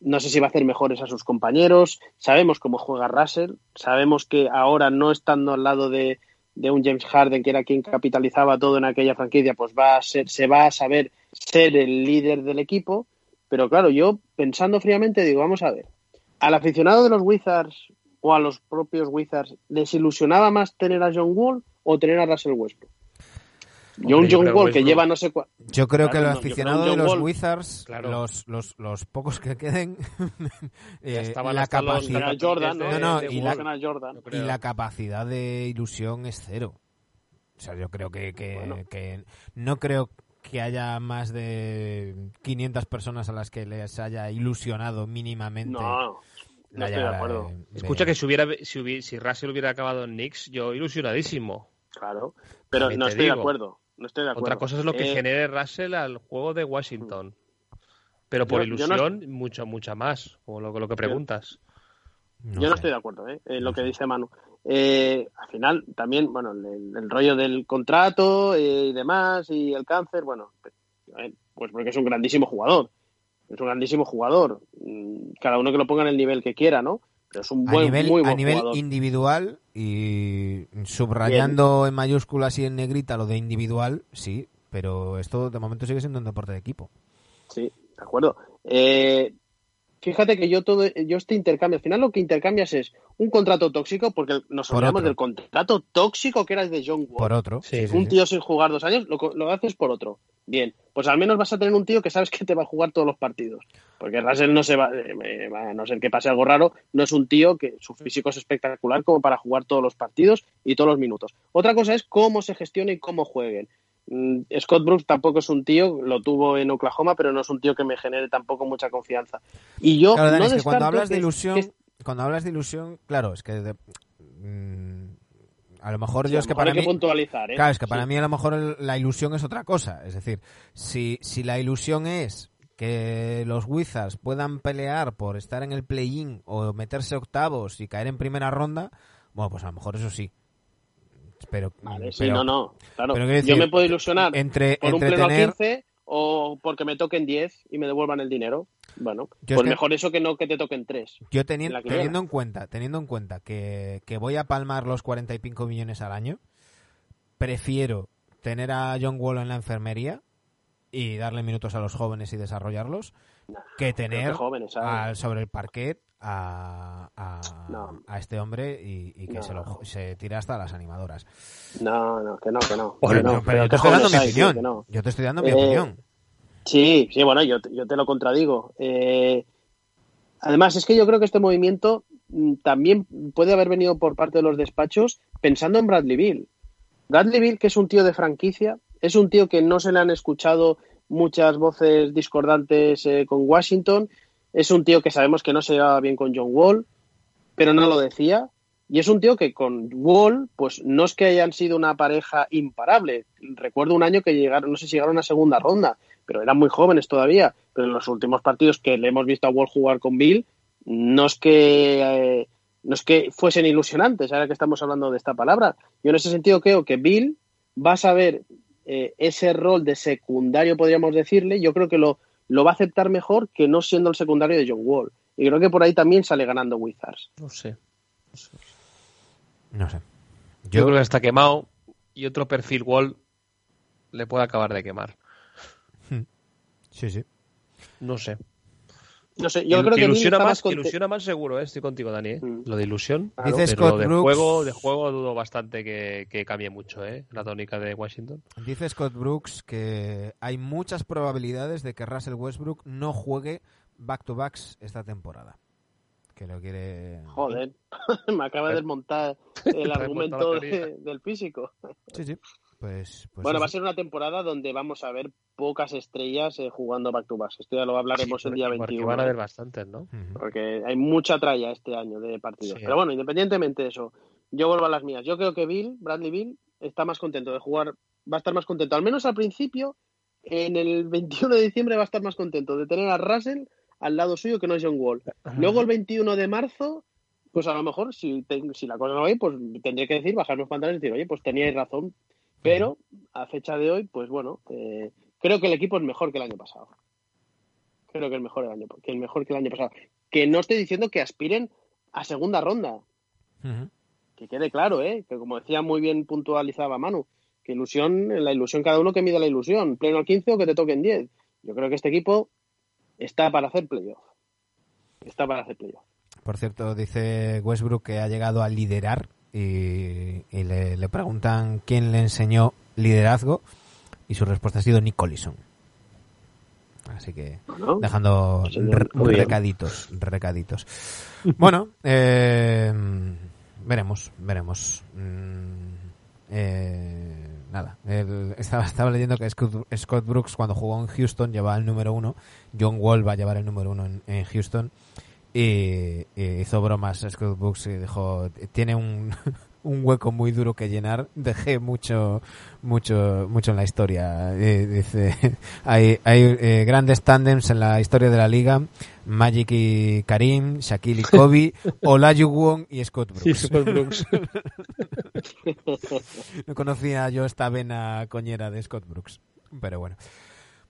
no sé si va a hacer mejores a sus compañeros. Sabemos cómo juega Russell. Sabemos que ahora no estando al lado de, de un James Harden, que era quien capitalizaba todo en aquella franquicia, pues va a ser, se va a saber ser el líder del equipo. Pero claro, yo pensando fríamente digo, vamos a ver, al aficionado de los Wizards o a los propios Wizards, ¿les ilusionaba más tener a John Wall o tener a Russell Westbrook? Yo un Hombre, John creo Wall que lleva no sé cuál. Yo creo Claro, que no, los aficionados de John los Wall. Wizards, Claro. los, los, los pocos que queden, eh, estaban la capacidad, Jordan, ¿no? de- No, no, de y la- Jordan. Y la capacidad de ilusión es cero. O sea, yo creo que, que, Bueno. que no creo que haya más de 500 personas a las que les haya ilusionado mínimamente. No, no estoy de acuerdo. de- Escucha que si hubiera si, hubi- si Russell hubiera acabado en Knicks, yo ilusionadísimo. Claro, pero También no estoy de acuerdo. No estoy de acuerdo. Otra cosa es lo que Eh, genere Russell al juego de Washington. Pero por Yo- yo no- ilusión, mucho, mucha más, como lo, lo que preguntas. yo no estoy de acuerdo ¿eh? en lo que dice Manu. Eh, al final, también, bueno, el, el rollo del contrato eh, y demás, y el cáncer, bueno, pues porque es un grandísimo jugador. Es un grandísimo jugador. Mm, Cada uno que lo ponga en el nivel que quiera, ¿no? Pero es un a nivel, muy buen a nivel individual y subrayando en mayúsculas y en negrita lo de individual, sí, pero esto de momento sigue siendo un deporte de equipo. Sí, de acuerdo. Eh, fíjate que yo todo, yo este intercambio, al final lo que intercambias es un contrato tóxico, porque nos Por olvidamos otro. del contrato tóxico que era el de John Wall. Por otro. Sí, un sí. tío sin jugar dos años, lo, lo haces por otro. Bien, pues al menos vas a tener un tío que sabes que te va a jugar todos los partidos. Porque Russell no se va, eh, a no ser que pase algo raro, no es un tío que su físico es espectacular como para jugar todos los partidos y todos los minutos. Otra cosa es cómo se gestione y cómo jueguen. Mm, Scott Brooks tampoco es un tío, lo tuvo en Oklahoma, pero no es un tío que me genere tampoco mucha confianza. Y yo Claro, Dani, no es que cuando hablas de ilusión, que- cuando hablas de ilusión, claro, es que de- mm, a lo mejor sí, yo es que para hay que mí puntualizar, ¿eh? Claro, es que para Sí. mí a lo mejor la ilusión es otra cosa. Es decir, si, si la ilusión es que los Wizards puedan pelear por estar en el play-in o meterse octavos y caer en primera ronda, bueno, pues a lo mejor eso sí. Pero, Vale, sí, pero- no, no. Claro, pero yo me puedo ilusionar entre, por un entre pleno al 15 o porque me toquen 10 y me devuelvan el dinero. Bueno, Yo pues mejor eso que no que te toquen 3. Yo en teni- la quiniela. teniendo en cuenta, teniendo en cuenta que, que voy a palmar los 45 millones al año, prefiero tener a John Wall en la enfermería y darle minutos a los jóvenes y desarrollarlos que tener que jóvenes, ¿sabes? al- sobre el parquet a, a, No. a este hombre y, y que No. se, lo, se tira hasta las animadoras. No, no, que no, que no. Pero, que no, pero yo te estoy dando mi opinión. Yo te estoy dando mi Eh, opinión. Sí, sí, bueno, yo, te- yo te lo contradigo. Eh, además, es que yo creo que este movimiento mm, también puede haber venido por parte de los despachos pensando en Bradley Bill. Bradley Bill, que es un tío de franquicia, es un tío que no se le han escuchado muchas voces discordantes eh, con Washington, es un tío que sabemos que no se llevaba bien con John Wall, pero no lo decía. Y es un tío que con Wall, pues no es que hayan sido una pareja imparable. Recuerdo un año que llegaron, no sé si llegaron a segunda ronda, pero eran muy jóvenes todavía. Pero en los últimos partidos que le hemos visto a Wall jugar con Bill, no es que eh, no es que fuesen ilusionantes, ahora que estamos hablando de esta palabra. Yo en ese sentido creo que Bill va a saber eh, ese rol de secundario, podríamos decirle, yo creo que lo, lo va a aceptar mejor que no siendo el secundario de John Wall. Y creo que por ahí también sale ganando Wizards. No sé. No sé. Yo, Yo, creo que está quemado y otro perfil wall le puede acabar de quemar. sí, sí. No sé. No sé, yo creo que ilusiona está más, más ilusiona más seguro, ¿eh? estoy contigo, Dani. ¿eh? Mm. Lo de ilusión. Claro. Dice pero Scott de Brooks- juego, de juego dudo bastante que, que cambie mucho, ¿eh? La tónica de Washington. Dice Scott Brooks que hay muchas probabilidades de que Russell Westbrook no juegue back-to-backs esta temporada. Que lo quiere... Joder, me acaba de desmontar el argumento de- del físico. Sí, sí. Pues, pues bueno, va a ser una temporada donde vamos a ver pocas estrellas eh, jugando back to back. Esto ya lo hablaremos el día Porque 21. van a haber bastantes, ¿no? Porque hay mucha tralla este año de partidos. Sí. Pero bueno, independientemente de eso, yo vuelvo a las mías. Yo creo que Bill, Bradley Bill, está más contento de jugar, va a estar más contento, al menos al principio, en el 21 de diciembre va a estar más contento de tener a Russell al lado suyo que no es John Wall. Luego el 21 de marzo, pues a lo mejor si, te- si la cosa no va bien, pues tendría que decir, bajar los pantalones y decir, oye, pues teníais razón. Pero a fecha de hoy, pues bueno, eh, creo que el equipo es mejor que el año pasado. Creo que es mejor el año, que el mejor que el año pasado. Que no estoy diciendo que aspiren a segunda ronda, que quede claro, ¿eh? que como decía muy bien puntualizaba Manu, que ilusión, la ilusión cada uno que mide la ilusión, pleno 15 o que te toquen 10. Yo creo que este equipo está para hacer playoff. Está para hacer playoff. Por cierto, dice Westbrook que ha llegado a liderar y, y le, le preguntan quién le enseñó liderazgo y su respuesta ha sido Nick Collison. Así que Bueno, dejando re- recaditos, recaditos. Bueno, eh, veremos, veremos. Mm, eh, nada, el- estaba, estaba leyendo que Scott, Scott Brooks cuando jugó en Houston llevaba el número uno, John Wall va a llevar el número uno en, en Houston y, y hizo bromas Scott Brooks y dijo tiene un, un hueco muy duro que llenar dejé mucho mucho mucho en la historia Eh, dice hay, hay eh, grandes tándems en la historia de la liga Magic y Karim Shaquille y Kobe Olajuwon y Scott Brooks. No conocía yo esta vena coñera de Scott Brooks pero bueno.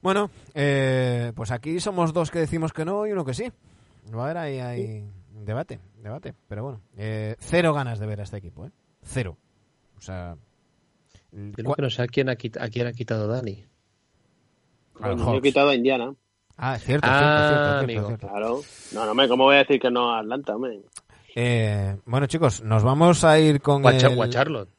Bueno eh, pues aquí somos dos que decimos que no y uno que sí va a haber ahí, ahí debate, debate. Pero bueno, eh, cero ganas de ver a este equipo, ¿eh? Cero. O sea... Yo lo que no sé a quién ha, quit- a quién ha quitado Dani. a los Bueno, yo he quitado a Indiana. Ah, es cierto, Ah, cierto, cierto, cierto, amigo. cierto. Claro. No, no, me, ¿cómo voy a decir que no a Atlanta, hombre? Eh, bueno, chicos, nos vamos a ir con O a, Cha- el... o a Charlotte. Ja,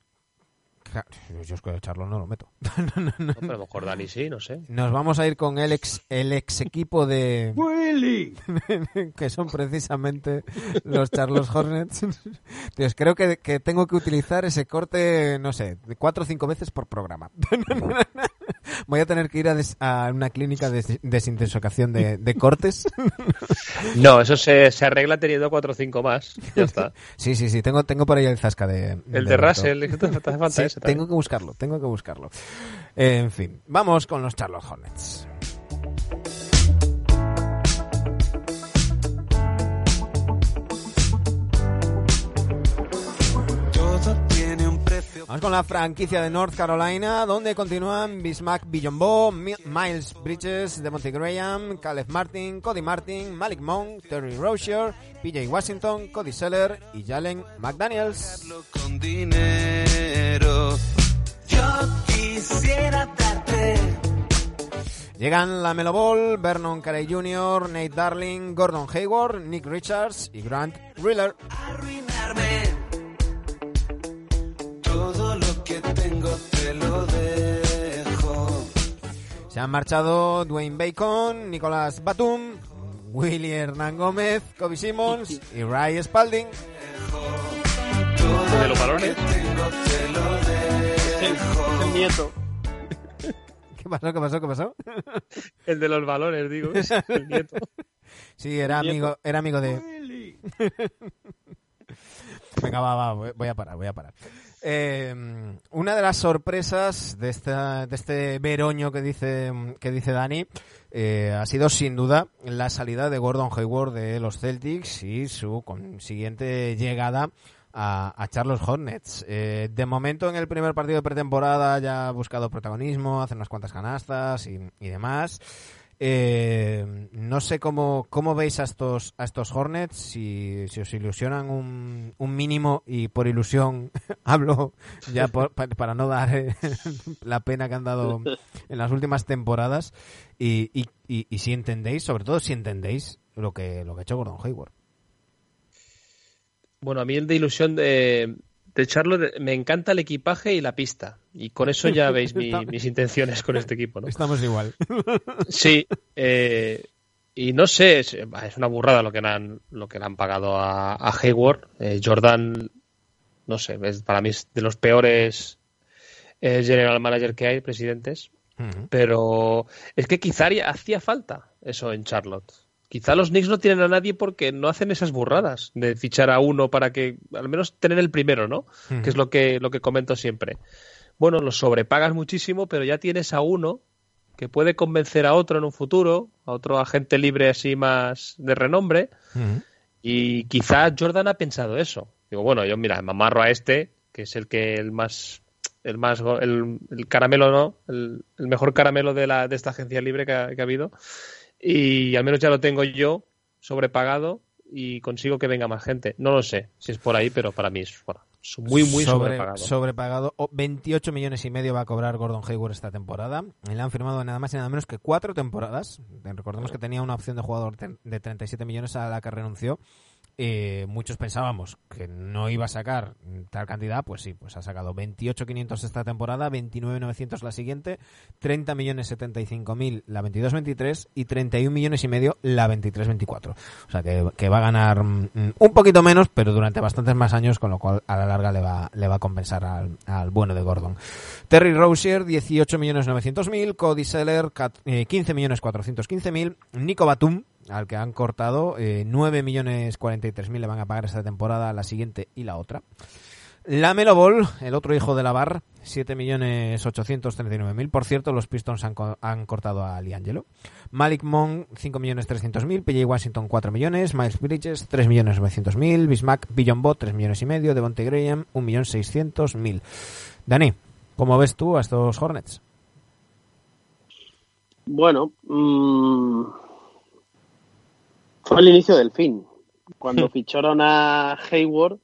Yo es que Charlo no lo meto. No, pero a lo mejor Dani sí, no sé. Nos vamos a ir con el ex, el ex equipo de... Willy. que son precisamente los Charlos Hornets. Dios, creo que, que tengo que utilizar ese corte, no sé, de cuatro o cinco veces por programa. Voy a tener que ir a, des- a una clínica de des- desintoxicación de, de cortes. No, eso se, se arregla teniendo 4 o 5 más. Ya está. Sí, sí, sí, tengo, tengo por ahí el zasca de... El de de. Russell, te hace falta Sí, ese también. tengo que buscarlo, tengo que buscarlo. En fin, vamos con los Charlotte Hornets. Vamos con la franquicia de North Carolina, donde continúan Bismack Billombo, Mi- Miles Bridges, Demonte Graham, Caleb Martin, Cody Martin, Malik Monk, Terry Rozier, PJ Washington, Cody Seller y Jalen McDaniels. Llegan la Melo Ball, Vernon Carey Jr., Nate Darling, Gordon Hayward, Nick Richards y Grant Riller. arruinarme. Todo lo que tengo te lo dejo. Se han marchado Dwayne Bacon, Nicolás Batum, Willy Hernán Gómez, Kobe Simmons y Ray Spalding. de los balones. Es el nieto. ¿Qué pasó? ¿Qué pasó? ¿Qué pasó? El de los balones, digo. el nieto. Sí, era amigo, era amigo de. Venga, va, va, voy a parar, voy a parar. Eh, una de las sorpresas de, esta, de este veroño que dice, que dice Dani eh, ha sido sin duda la salida de Gordon Hayward de los Celtics y su consiguiente llegada a, a Charles Hornets. Eh, de momento en el primer partido de pretemporada ya ha buscado protagonismo, hace unas cuantas canastas y, y demás. Eh, no sé cómo, cómo veis a estos, a estos Hornets, si, os ilusionan un, un mínimo y por ilusión hablo ya para no dar eh, la pena que han dado en las últimas temporadas y, y, y- y si entendéis, sobre todo si entendéis lo que, lo que ha hecho Gordon Hayward. Bueno, a mí el de ilusión de, de Charlotte me encanta el equipaje y la pista. Y con eso ya veis mi- mis intenciones con este equipo, ¿no? Estamos igual. Sí, eh, y no sé, es, es una burrada lo que le han, lo que le han pagado a, a Hayward. Eh, Jordan, no sé, es, para mí es de los peores eh, general manager que hay, presidentes. Pero es que quizá haría- hacía falta eso en Charlotte. Quizá los Knicks no tienen a nadie porque no hacen esas burradas de fichar a uno para que al menos tener el primero, ¿no? Que es lo que, lo que comento siempre. Bueno, los sobrepagas muchísimo, pero ya tienes a uno que puede convencer a otro en un futuro, a otro agente libre así más de renombre. Y quizá Jordan ha pensado eso. Digo, bueno, yo mira, me amarro a este, que es el que el más el más el, el caramelo, ¿no? El, el mejor caramelo de la de esta agencia libre que ha, que ha habido. Y al menos ya lo tengo yo sobrepagado y consigo que venga más gente. No lo sé si es por ahí, pero para mí es, bueno, muy muy Sobre- sobrepagado. sobrepagado. O 28 millones y medio va a cobrar Gordon Hayward esta temporada. Y Le han firmado nada más y nada menos que cuatro temporadas. Recordemos que tenía una opción de jugador de 37 millones a la que renunció. Eh, muchos pensábamos que no iba a sacar tal cantidad, pues sí, pues ha sacado 28.500 esta temporada, 29.900 la siguiente, 30 millones 75 mil la 22-23 y 31 millones y medio la 23-24. O sea que, que va a ganar mm, un poquito menos, pero durante bastantes más años, con lo cual a la larga le va, le va a compensar al, al bueno de Gordon. Terry Rozier, 18 millones 900 mil, Cody Seller, cat- eh, 15 millones 415 mil, Nico Batum, al que han cortado, eh, 9 millones 43 mil le van a pagar esta temporada, la siguiente y la otra. La Melo Ball, el otro hijo de la Bar, 7 millones 839 mil. Por cierto, los Pistons han, han cortado a Liangelo. Malik Monk, 5 millones 300 mil. PJ Washington, 4 millones. Miles Bridges, 3 millones 900 mil. Bismack, Billion Bot, 3 millones y medio. Devonte Graham, 1 millón 600 mil. Dani, ¿cómo ves tú a estos Hornets? Bueno, mm, fue el inicio del fin. Cuando ficharon a Hayward,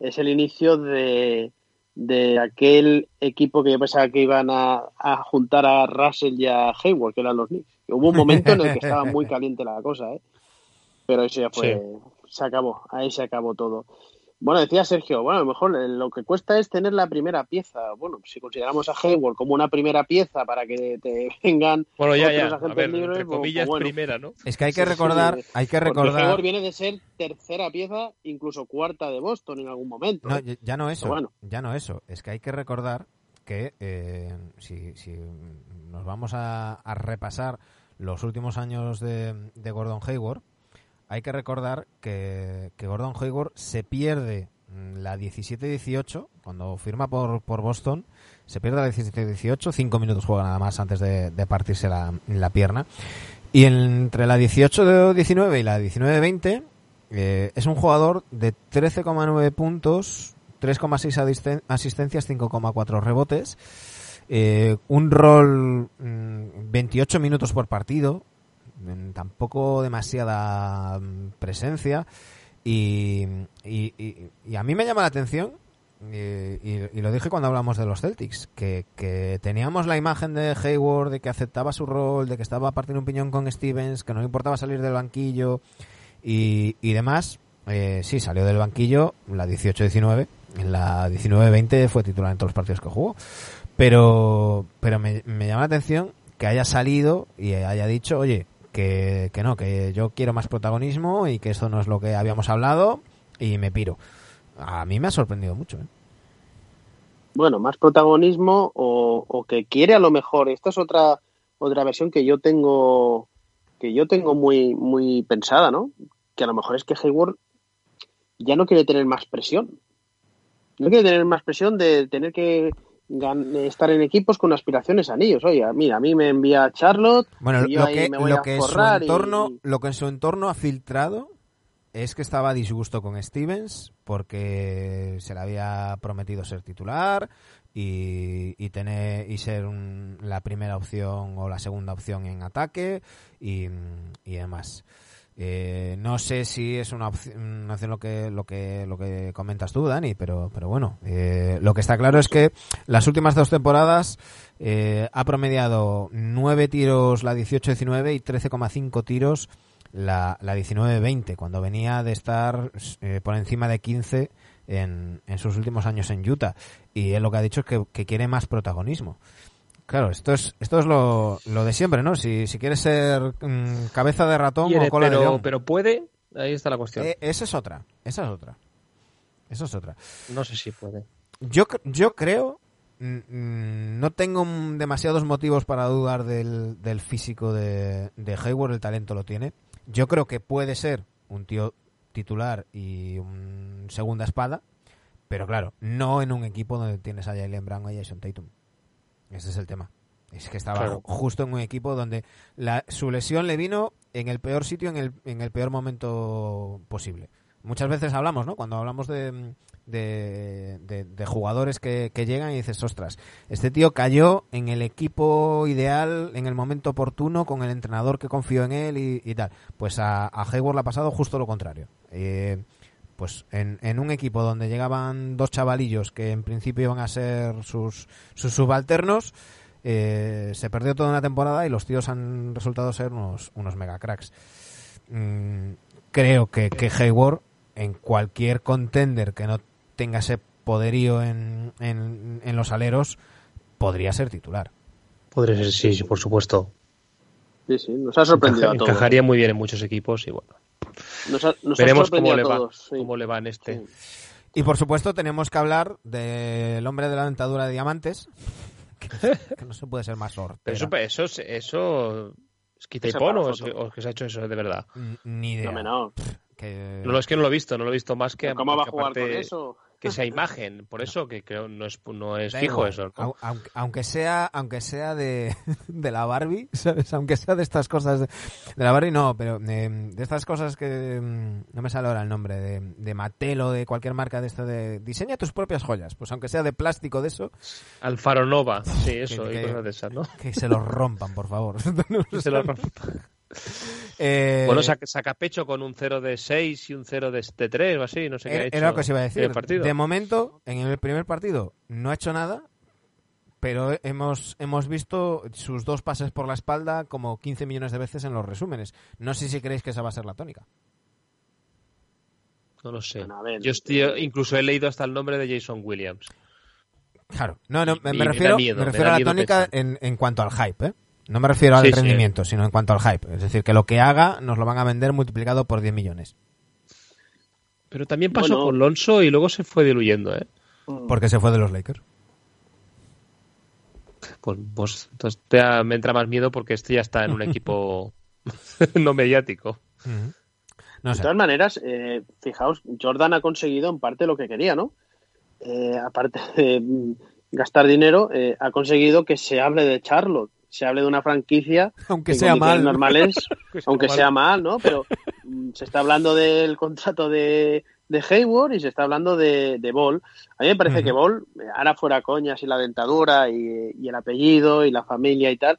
es el inicio de, de aquel equipo que yo pensaba que iban a, a juntar a Russell y a Hayward, que eran los Knicks. Hubo un momento en el que estaba muy caliente la cosa, ¿eh? Pero eso ya fue, se acabó, ahí se acabó todo. Bueno, decía Sergio, bueno, a lo mejor eh, lo que cuesta es tener la primera pieza. Bueno, si consideramos a Hayward como una primera pieza para que te vengan Bueno, ya, otros ya, a agentes ver, libres, entre pues, comillas, pues bueno. primera, ¿no? Es que hay que Sí, sí, recordar, sí. hay que Porque recordar. Hayward viene de ser tercera pieza, incluso cuarta de Boston en algún momento. No, ¿eh? ya- no eso, bueno. ya no eso. Es que hay que recordar que eh, si, si nos vamos a, a repasar los últimos años de, de Gordon Hayward, hay que recordar que, que Gordon Hayward se pierde mm, la 17-18 cuando firma por, por Boston. Se pierde la 17-18, cinco minutos juega nada más antes de, de partirse la, la pierna. Y entre la 18-19 y la 19-20 eh, es un jugador de 13,9 puntos, 3,6 adisten- asistencias, 5,4 rebotes, eh, un rol mm, 28 minutos por partido, tampoco demasiada mm, presencia y, y- y- y a mí me llama la atención y, lo dije cuando hablamos de los Celtics, que, que teníamos la imagen de Hayward, de que aceptaba su rol, de que estaba partiendo un piñón con Stevens, que no le importaba salir del banquillo y, y demás. Eh, sí, salió del banquillo la 18-19, en la 19-20 fue titular en todos los partidos que jugó. Pero, pero me, me llama la atención que haya salido y haya dicho, oye, que, que no, que yo quiero más protagonismo y que esto no es lo que habíamos hablado y me piro. A mí me ha sorprendido mucho. ¿eh? Bueno, más protagonismo o, o que quiere a lo mejor. Esta es otra otra versión que yo tengo que yo tengo muy muy pensada, ¿no? Que a lo mejor es que Hayward ya no quiere tener más presión. No quiere tener más presión de tener que estar en equipos con aspiraciones a anillos. Oye, mira, a mí me envía Charlotte. Bueno, y yo lo ahí que, me voy lo a que, su entorno, y- lo que en su entorno ha filtrado es que estaba a disgusto con Stevens porque se le había prometido ser titular y, y tener y ser un- la primera opción o la segunda opción en ataque y, y demás. Eh, no sé si es una opción, una opción lo que lo que lo que comentas tú, Dani, pero pero bueno, eh, lo que está claro es que las últimas dos temporadas eh, ha promediado 9 tiros la 18-19 y 13,5 tiros la, la 19-20, cuando venía de estar eh, por encima de 15 en, en, sus últimos años en Utah. Y él lo que ha dicho es que, que quiere más protagonismo. Claro, esto es esto es lo, lo de siempre, ¿no? Si, si quieres ser mmm, cabeza de ratón Quiere, o cola pero, de león. pero puede, ahí está la cuestión. Eh, esa es otra, esa es otra. Esa es otra. No sé si puede. Yo, yo creo, mm, no tengo demasiados motivos para dudar del, del físico de, de Hayward, el talento lo tiene. Yo creo que puede ser un tío titular y un segunda espada, pero claro, no en un equipo donde tienes a Jalen Brown o a Jason Tatum. Ese es el tema. Es que estaba Claro. justo en un equipo donde la, su lesión le vino en el peor sitio, en el, en el peor momento posible. Muchas veces hablamos, ¿no? Cuando hablamos de, de, de- de jugadores que, que llegan y dices, ostras, este tío cayó en el equipo ideal, en el momento oportuno, con el entrenador que confió en él y, y tal. Pues a, a Hayward le ha pasado justo lo contrario. Eh, pues en, en un equipo donde llegaban dos chavalillos que en principio iban a ser sus, sus subalternos, eh, se perdió toda una temporada y los tíos han resultado ser unos, unos mega cracks. Mm, creo que, que Hayward, en cualquier contender que no tenga ese poderío en, en, en los aleros, podría ser titular. Podría ser, sí, sí, por supuesto. Sí, sí, nos ha sorprendido Encaja- a todos. encajaría muy bien en muchos equipos y bueno. Nos ha, nos ha Veremos cómo le, va, todos. sí. cómo le va en este. Sí. Y por supuesto tenemos que hablar del hombre de la dentadura de diamantes, que, que no se puede ser más. Pero eso, eso, eso es quita y pon o o que se ha hecho eso de verdad. N- Ni idea. No. Que- No, es que no lo he visto, no lo he visto más que, ¿Cómo va a que jugar con aparte eso? Que esa imagen. Por eso que creo no es, no es Da fijo igual. eso. Aunque, aunque sea, aunque sea de, de la Barbie, ¿sabes? Aunque sea de estas cosas de, de la Barbie, no, pero de, de estas cosas que mm, no me sale ahora el nombre de, de Mattel o de cualquier marca de esto de diseña tus propias joyas, pues aunque sea de plástico de eso, Alfaro Nova, sí, eso, que- y cosas de esas, ¿no? que se los rompan, por favor. Se lo rompa. Eh, Bueno, saca, saca pecho con un 0 de 6 y un 0 de, de 3 o así, no sé qué ha era, hecho era lo que os iba a decir. el partido. De momento, en el primer partido no ha hecho nada, pero hemos, hemos visto sus dos pases por la espalda como 15 millones de veces en los resúmenes. No sé si creéis que esa va a ser la tónica. No lo sé. Bueno, a ver, Yo estoy- incluso he leído hasta el nombre de Jason Williams. Claro, no, no, me, Y refiero, miedo, me refiero a la tónica en, en cuanto al hype, ¿eh? No me refiero al Sí, sí. rendimiento, sino en cuanto al hype. Es decir, que lo que haga nos lo van a vender multiplicado por 10 millones. Pero también pasó Bueno. con Lonso y luego se fue diluyendo, ¿eh? Porque se fue de los Lakers. Pues, pues entonces te me entra más miedo porque este ya está en un equipo no mediático. No De sé. todas maneras, eh, fijaos, Jordan ha conseguido en parte lo que quería, ¿no? Eh, aparte de mm, gastar dinero, eh, ha conseguido que se hable de Charlotte, se hable de una franquicia Aunque sea mal. normales, aunque mal. sea mal, ¿no? Pero mm, se está hablando del contrato de, de Hayward y se está hablando de, de Ball. A mí me parece que Ball, ahora fuera coñas y la dentadura y, y el apellido y la familia y tal,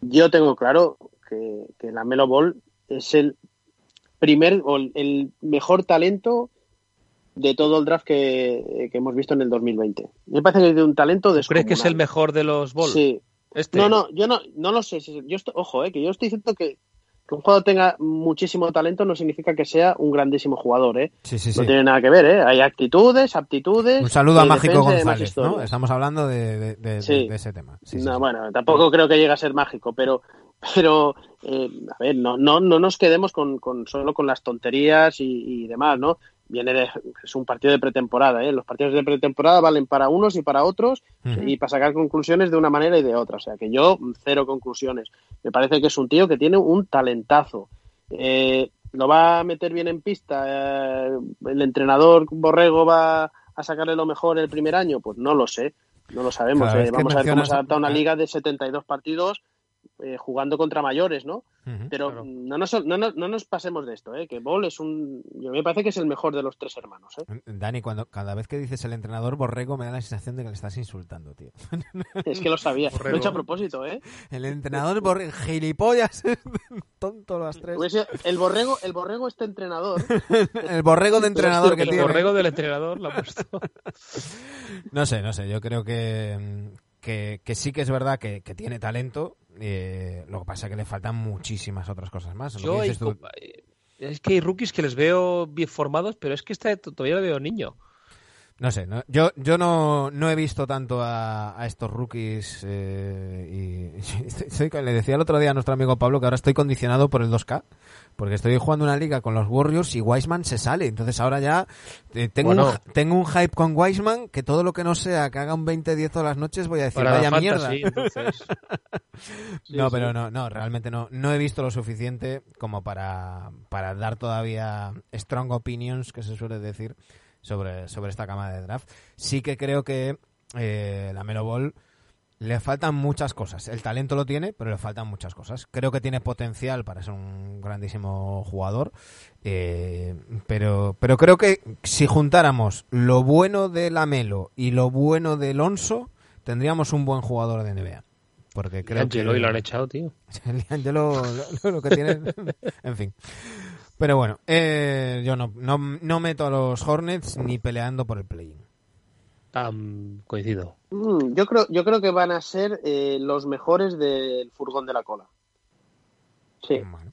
yo tengo claro que, que la Melo Ball es el primer o el- mejor talento de todo el draft que, que hemos visto en el 2020. Me parece que es de un talento ¿Tú descomunal. crees que es el mejor de los Ball? Sí. Este. No, no, yo no, no lo sé. Yo estoy- ojo, eh, que yo estoy diciendo que, que un jugador tenga muchísimo talento no significa que sea un grandísimo jugador, ¿eh? Sí, sí, No tiene nada que ver, ¿eh? Hay actitudes, aptitudes. Un saludo a eh, Mágico González, ¿no? historias. Estamos hablando de, de- de- Sí. de ese tema. No, bueno, tampoco creo que llegue a ser mágico, pero, pero eh, a ver, no, no, no nos quedemos con, con solo con las tonterías y, y demás, ¿no? Viene de, es un partido de pretemporada, ¿eh? Los partidos de pretemporada valen para unos y para otros y para sacar conclusiones de una manera y de otra. O sea, que yo, cero conclusiones. Me parece que es un tío que tiene un talentazo. Eh, ¿Lo va a meter bien en pista? Eh, ¿El entrenador Borrego va a sacarle lo mejor el primer año? Pues no lo sé. No lo sabemos. Eh. Vamos a ver cómo se adapta una liga de 72 partidos eh, jugando contra mayores, ¿no? Pero Claro. no, nos, no, nos, no nos pasemos de esto, ¿eh? que Ball es un... Yo me parece que es el mejor de los tres hermanos. ¿eh? Dani, cuando, cada vez que dices el entrenador borrego me da la sensación de que le estás insultando, tío. Es que lo sabía. Lo Borrego. he hecho a propósito, ¿eh? El entrenador borrego, gilipollas, tonto las tres. El borrego, el borrego este entrenador. El borrego de entrenador que el tiene. borrego del entrenador lo ha puesto. No sé, no sé, yo creo que, que, que sí que es verdad que, que tiene talento. Eh, lo que pasa es que le faltan muchísimas otras cosas más. Yo que hay dices tú- co- eh, es que hay rookies que les veo bien formados, pero es que este todavía lo veo niño. No sé, no- yo, yo no, no he visto tanto a, a estos rookies eh, y estoy- estoy con- le decía el otro día a nuestro amigo Pablo que ahora estoy condicionado por el 2K porque estoy jugando una liga con los Warriors y Wiseman se sale, entonces ahora ya eh, tengo, Bueno. un, tengo un hype con Wiseman que todo lo que no sea que haga un 20-10 todas las noches voy a decir vaya mierda. no, sí. pero no, no, realmente no, no he visto lo suficiente como para, para dar todavía strong opinions, que se suele decir, sobre, sobre esta cama de draft. Sí que creo que eh, la Melo Ball le faltan muchas cosas. El talento lo tiene, pero le faltan muchas cosas. Creo que tiene potencial para ser un grandísimo jugador, eh, pero, pero creo que si juntáramos lo bueno de la Melo y lo bueno de Alonso, tendríamos un buen jugador de NBA. Porque creo Angelo que y lo han echado, tío. Angelo lo, lo que tiene. en fin. Pero bueno, eh, yo no, no, no meto a los Hornets ni peleando por el play-in. Coincido. Mm, yo creo, yo creo que van a ser eh, los mejores del furgón de la cola. Sí. Bueno,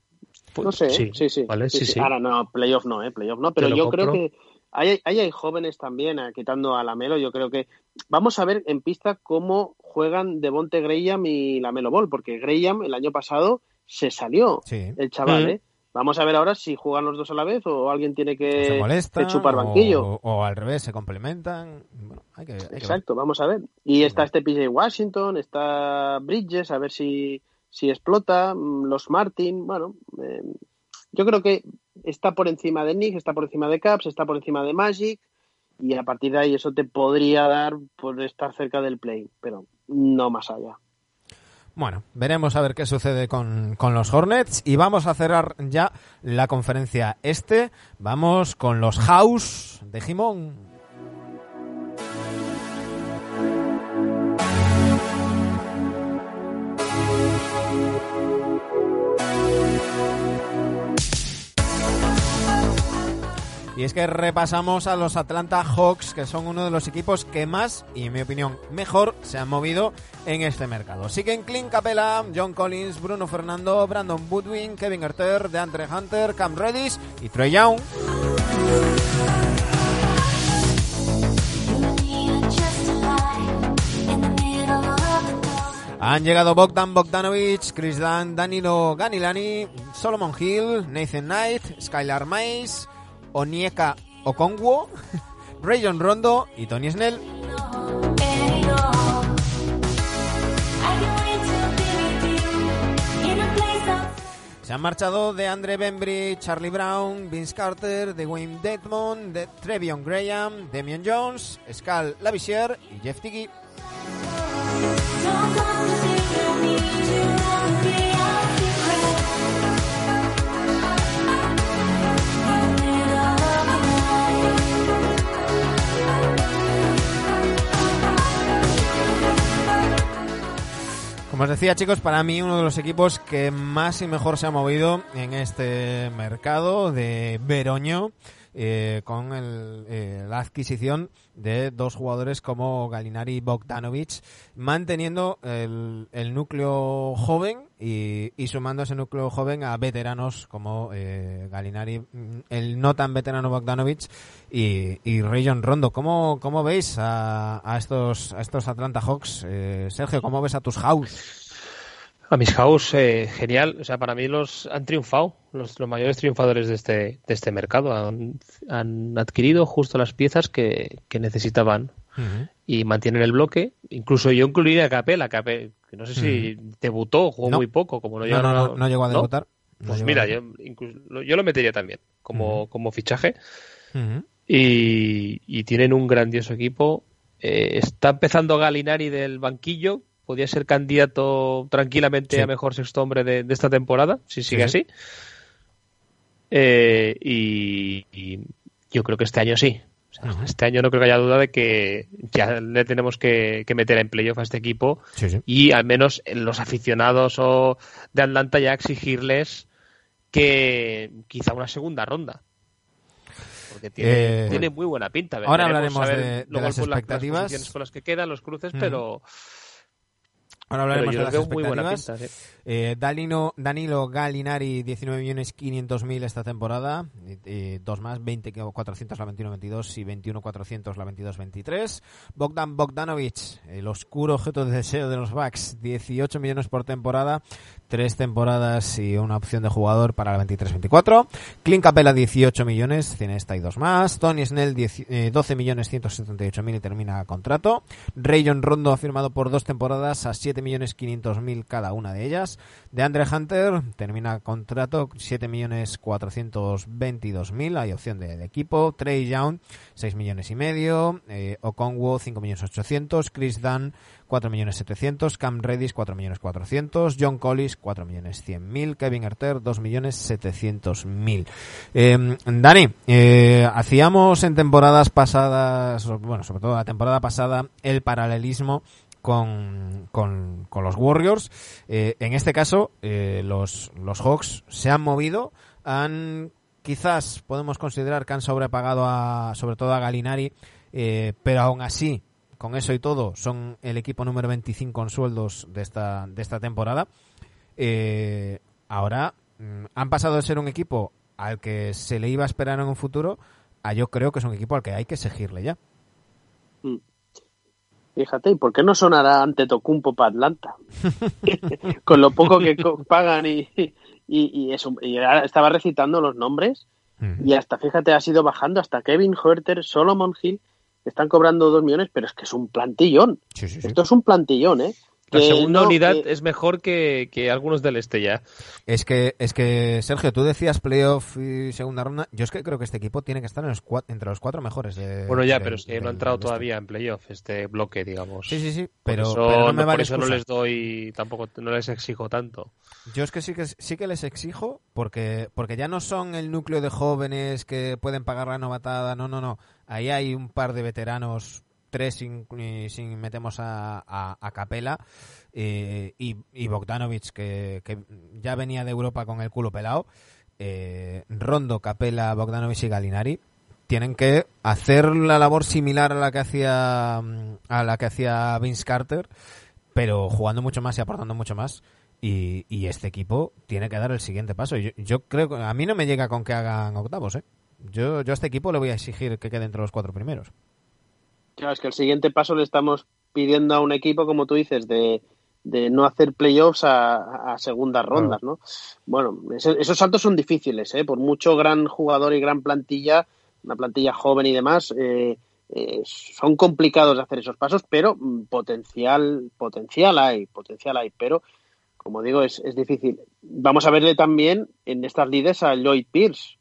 Pues, No sé, ¿eh? sí, sí. Vale, sí, sí. Ahora no, playoff no, ¿eh? Playoff no, pero yo creo que ahí, ahí hay jóvenes también, eh, quitando a Lamelo, yo creo que vamos a ver en pista cómo juegan Devonte Graham y Lamelo Ball, porque Graham el año pasado se salió, sí. el chaval, Mm. ¿eh? Vamos a ver ahora si juegan los dos a la vez o alguien tiene que, se molestan, que chupar banquillo. o, o al revés, se complementan. Bueno, hay que, hay que ver. Exacto, vamos a ver. Y está este PJ Washington, está Bridges, a ver si, si explota, mm, los Martin, bueno, eh, yo creo que está por encima de Knicks, está por encima de Caps, está por encima de Magic, y a partir de ahí eso te podría dar por estar cerca del play, pero no más allá. Bueno, veremos a ver qué sucede con, con los Hornets. Y vamos a cerrar ya la conferencia este. Vamos con los House de Jimón. Y es que repasamos a los Atlanta Hawks, que son uno de los equipos que más, y en mi opinión mejor, se han movido en este mercado. Siguen Clint Capella, John Collins, Bruno Fernando, Brandon Woodwin, Kevin Herter, DeAndre Hunter, Cam Reddish y Trey Young. Han llegado Bogdan Bogdanovic, Chris Dunn, Danilo Ganilani, Solomon Hill, Nathan Knight, Skylar Mays, Onieka Okongwo, Rayon Rondo y Tony Snell. Se han marchado de Andre Bembry, Charlie Brown, Vince Carter, Dwayne Dedmon, de Trevion Graham, Damian Jones, Scal Lavissiere y Jeff Tiggy. Como os decía, chicos, para mí uno de los equipos que más y mejor se ha movido en este mercado de Veroño, eh, con el, eh, la adquisición de dos jugadores como Galinari y Bogdanovic, manteniendo el, el núcleo joven y, y sumando ese núcleo joven a veteranos como eh, Galinari, mm, el no tan veterano Bogdanovic y, y Rayon Rondo. ¿Cómo, cómo veis a, a estos a estos Atlanta Hawks? Eh, Sergio, ¿cómo ves a tus House? A mis House, eh, genial. O sea, para mí los han triunfado, los, los mayores triunfadores de este, de este mercado. Han, han adquirido justo las piezas que, que necesitaban y mantienen el bloque. Incluso yo incluiría a Capela, Capel, que no sé si debutó, jugó No. muy poco, como no, No, no, no, no llegó a debutar. Pues mira, yo, incluso, lo- yo lo metería también como, como fichaje. Y, y tienen un grandioso equipo. Eh, está empezando Galinari del banquillo. Podría ser candidato tranquilamente Sí. a mejor sexto hombre de, de esta temporada, si sigue sí. así. Eh, y, y yo creo que este año sí. O sea, Ujú. Este año no creo que haya duda de que ya le tenemos que, que meter en playoff a este equipo Sí, y al menos los aficionados o de Atlanta ya exigirles que quizá una segunda ronda. Porque tiene, Eh, tiene muy buena pinta. ahora Veremos hablaremos de- de las expectativas. con las que quedan, los cruces, Mm. pero Ahora hablaremos de las expectativas. pinta, sí. Eh, Danilo, Danilo Galinari, 19.500.000 esta temporada. Y dos más, 20.400 la 21-22 y 21.400 la 22-23. Bogdan Bogdanovic, el oscuro objeto de deseo de los Bucks, 18 millones por temporada. Tres temporadas y una opción de jugador para la 23-24. Clint Capella, 18 millones, tiene esta y dos más. Tony Snell, 10, eh, 12 millones 178.000 y termina contrato. Rayon Rondo ha firmado por dos temporadas a 7 millones 500.000 cada una de ellas. De Andre Hunter termina contrato 7 millones 422.000, hay opción de, equipo. Trey Young 6 millones y medio. Eh, Okonwo 5 millones 800. Chris Dunn 4 millones 700. Cam Redis 4 millones 400. John Collis 4 millones 100.000. Kevin Herter 2 millones 700.000. Eh, Dani, hacíamos en temporadas pasadas, bueno, sobre todo la temporada pasada, el paralelismo con, con, con los Warriors. Eh, en este caso, eh, los, los Hawks se han movido, han quizás podemos considerar que han sobrepagado a, sobre todo a Galinari, eh, pero aún así, con eso y todo, son el equipo número 25 en sueldos de esta, de esta temporada. Ahora mm, han pasado de ser un equipo al que se le iba a esperar en un futuro a yo creo que es un equipo al que hay que seguirle ya. Mm. Fíjate, ¿y por qué no sonará ante Tocumpo para Atlanta? Con lo poco que pagan y, y, y eso. Y ahora estaba recitando los nombres y hasta, fíjate, ha sido bajando hasta Kevin Huerter, Solomon Hill, están cobrando dos millones, pero es que es un plantillón. Sí, sí, sí. Esto es un plantillón, ¿eh? La Que segunda no- unidad que- es mejor que, que algunos del este ya. Es que, es que, Sergio, tú decías playoff y segunda ronda. Yo es que creo que este equipo tiene que estar en los cua- entre los cuatro mejores. De, Bueno, ya, pero es que no ha entrado este. todavía en playoff este bloque, digamos. Sí, sí, sí, Por pero, eso, pero no me por vale eso no les doy, tampoco no les exijo tanto. Yo es que sí que sí que les exijo porque porque ya no son el núcleo de jóvenes que pueden pagar la novatada, no, no, no. Ahí hay un par de veteranos, tres sin, metemos a, a, a Capela eh, y, y Bogdanovic que, ya venía de Europa con el culo pelado. Eh, Rondo, Capela, Bogdanovic y Galinari tienen que hacer la labor similar a la que hacía mm, a la que hacía Vince Carter, pero jugando mucho más y aportando mucho más. Y, y este equipo tiene que dar el siguiente paso. Yo, yo creo que a mí no me llega con que hagan octavos, ¿eh? Yo, yo a este equipo le voy a exigir que quede entre los cuatro primeros. Claro, es que el siguiente paso le estamos pidiendo a un equipo, como tú dices, de, de no hacer playoffs a, a segundas rondas, ¿no? Bueno, ese- esos saltos son difíciles, ¿eh? Por mucho gran jugador y gran plantilla, una plantilla joven y demás, eh, eh, son complicados de hacer esos pasos, pero mm, potencial, potencial hay, potencial hay, pero como digo, es, es difícil. Vamos a verle también en estas lides a Lloyd Pierce,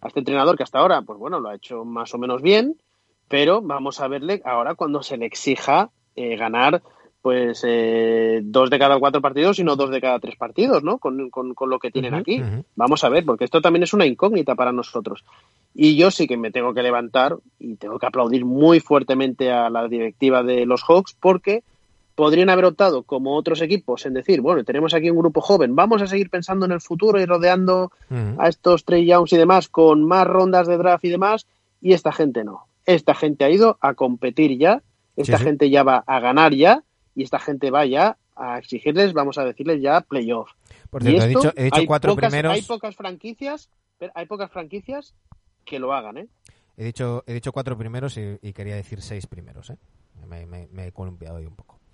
a este entrenador que hasta ahora, pues bueno, lo ha hecho más o menos bien, pero vamos a verle ahora cuando se le exija eh, ganar pues eh, dos de cada cuatro partidos y no dos de cada tres partidos, ¿no? Con, con- con lo que tienen aquí. Vamos a ver, porque esto también es una incógnita para nosotros. Y yo sí que me tengo que levantar y tengo que aplaudir muy fuertemente a la directiva de los Hawks porque podrían haber optado, como otros equipos, en decir, bueno, tenemos aquí un grupo joven, vamos a seguir pensando en el futuro y rodeando a estos Trey Youngs y demás con más rondas de draft y demás, y esta gente no. Esta gente ha ido a competir ya, esta Sí, sí. gente ya va a ganar ya, y esta gente va ya a exigirles, vamos a decirles ya, playoff. Por Y cierto, he dicho, he dicho hay cuatro pocas- primeros. Hay pocas franquicias, pero hay pocas franquicias que lo hagan, ¿eh? He dicho, he dicho cuatro primeros y, y quería decir seis primeros, ¿eh? Me, me- me he columpiado ahí un poco.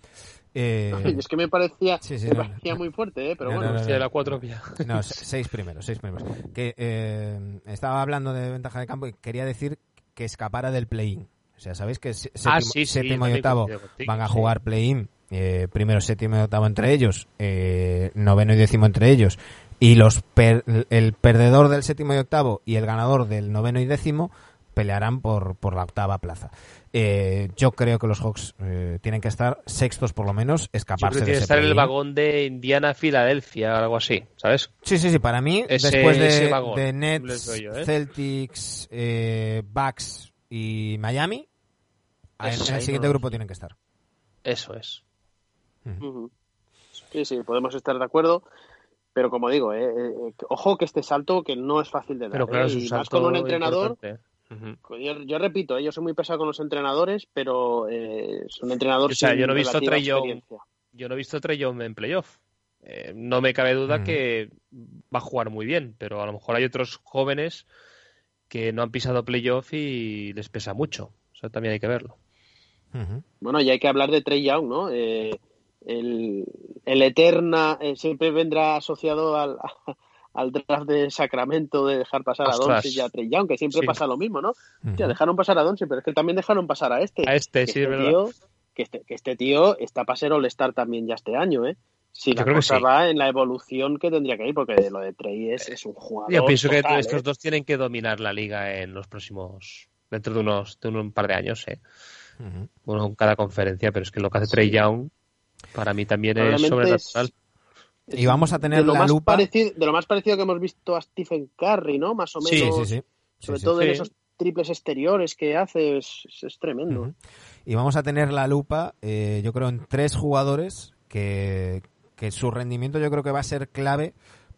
Eh, es que me parecía, sí, sí, me no, parecía muy fuerte, ¿eh? Pero No, bueno, no, no, Sí, de la 4 ya. No, se- seis primeros, seis primeros. Que eh, estaba hablando de ventaja de campo y quería decir que escapara del play-in. O sea, sabéis que séptimo, Ah, sí, sí, séptimo y octavo van a jugar play-in. eh, primero, séptimo y octavo entre ellos, eh, noveno y décimo entre ellos. Y los per- el perdedor del séptimo y octavo y el ganador del noveno y décimo pelearán por, por la octava plaza. Eh, yo creo que los Hawks eh, tienen que estar sextos por lo menos, Yo escaparse creo que de tiene que ese estar en el vagón de Indiana-Filadelfia o algo así, ¿sabes? Sí, sí, sí. Para mí, Ese- después de, vagón, de Nets, yo, ¿eh? Celtics, eh, Bucks y Miami, en, el siguiente no- grupo tienen que estar. Eso es. Ujú. Sí, sí, podemos estar de acuerdo. Pero como digo, eh, eh, ojo que este salto que no es fácil de dar. Pero claro, ¿eh? es un y más con un entrenador. importante. Yo, yo repito, eh, yo soy muy pesado con los entrenadores, pero eh, es un entrenador O sea, yo no he visto Trey yo no he visto Trey Young en playoff. Eh, no me cabe duda que va a jugar muy bien, pero a lo mejor hay otros jóvenes que no han pisado playoff y les pesa mucho. Eso también hay que verlo. Bueno, y hay que hablar de Trey Young, ¿no? Eh, el, el, Eterna eh, siempre vendrá asociado al, al draft de Sacramento de dejar pasar a Doncic y a Trey Young, que siempre pasa lo mismo, ¿no? dejaron pasar a Doncic, pero es que también dejaron pasar a este. A este, sí, este Tío, que, este, que este tío está para ser All-Star también ya este año, ¿eh? Si la cosa va en la evolución que tendría que ir, porque lo de Trey es, es un jugador. Yo pienso que estos ¿eh? dos tienen que dominar la liga en los próximos. dentro de unos de un par de años, ¿eh? Bueno, en cada conferencia, pero es que lo que hace Trey Young para mí también es sobrenatural. Es, y vamos a tener de lo la más lupa. Parecido, de lo más parecido que hemos visto a Stephen Curry, ¿no? Más o menos. Sí, sí, sí. Sobre sí, todo sí. en esos triples exteriores que hace, es, es tremendo. Uh -huh. Y vamos a tener la lupa, eh, yo creo, en tres jugadores que, que su rendimiento yo creo que va a ser clave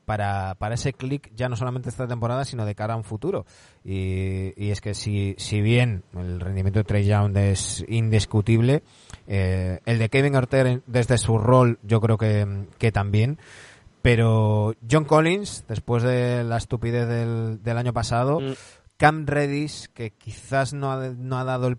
para, para ese clic ya no solamente esta temporada, sino de cara a un futuro. Y, y es que si, si bien el rendimiento de Trey Young es indiscutible, eh, el de Kevin Orter desde su rol yo creo que, que también. Pero John Collins, después de la estupidez del, del año pasado, mm. Cam Reddish, que quizás no ha, no ha dado el,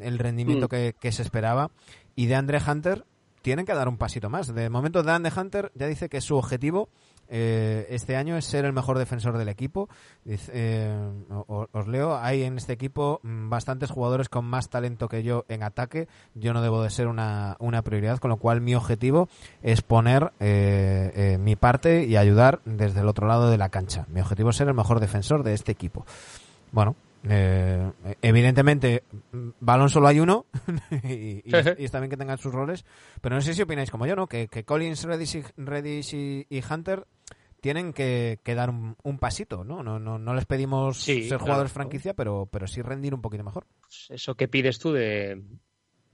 el rendimiento mm. que, que, se esperaba, y de Andre Hunter, tienen que dar un pasito más. De momento, Dan de Hunter ya dice que su objetivo eh, este año es ser el mejor defensor del equipo. Dice, eh, os leo, hay en este equipo bastantes jugadores con más talento que yo en ataque. Yo no debo de ser una, una prioridad, con lo cual mi objetivo es poner eh, mi parte y ayudar desde el otro lado de la cancha. Mi objetivo es ser el mejor defensor de este equipo. Bueno, eh, evidentemente, balón solo hay uno y, y, y, está bien que tengan sus roles, pero no sé si opináis como yo, ¿no? Que, que Collins, Reddish, y, y, y, Hunter tienen que, que dar un, un, pasito, ¿no? No, no, no les pedimos sí, ser claro. jugadores franquicia, pero, pero sí rendir un poquito mejor. Eso que pides tú de,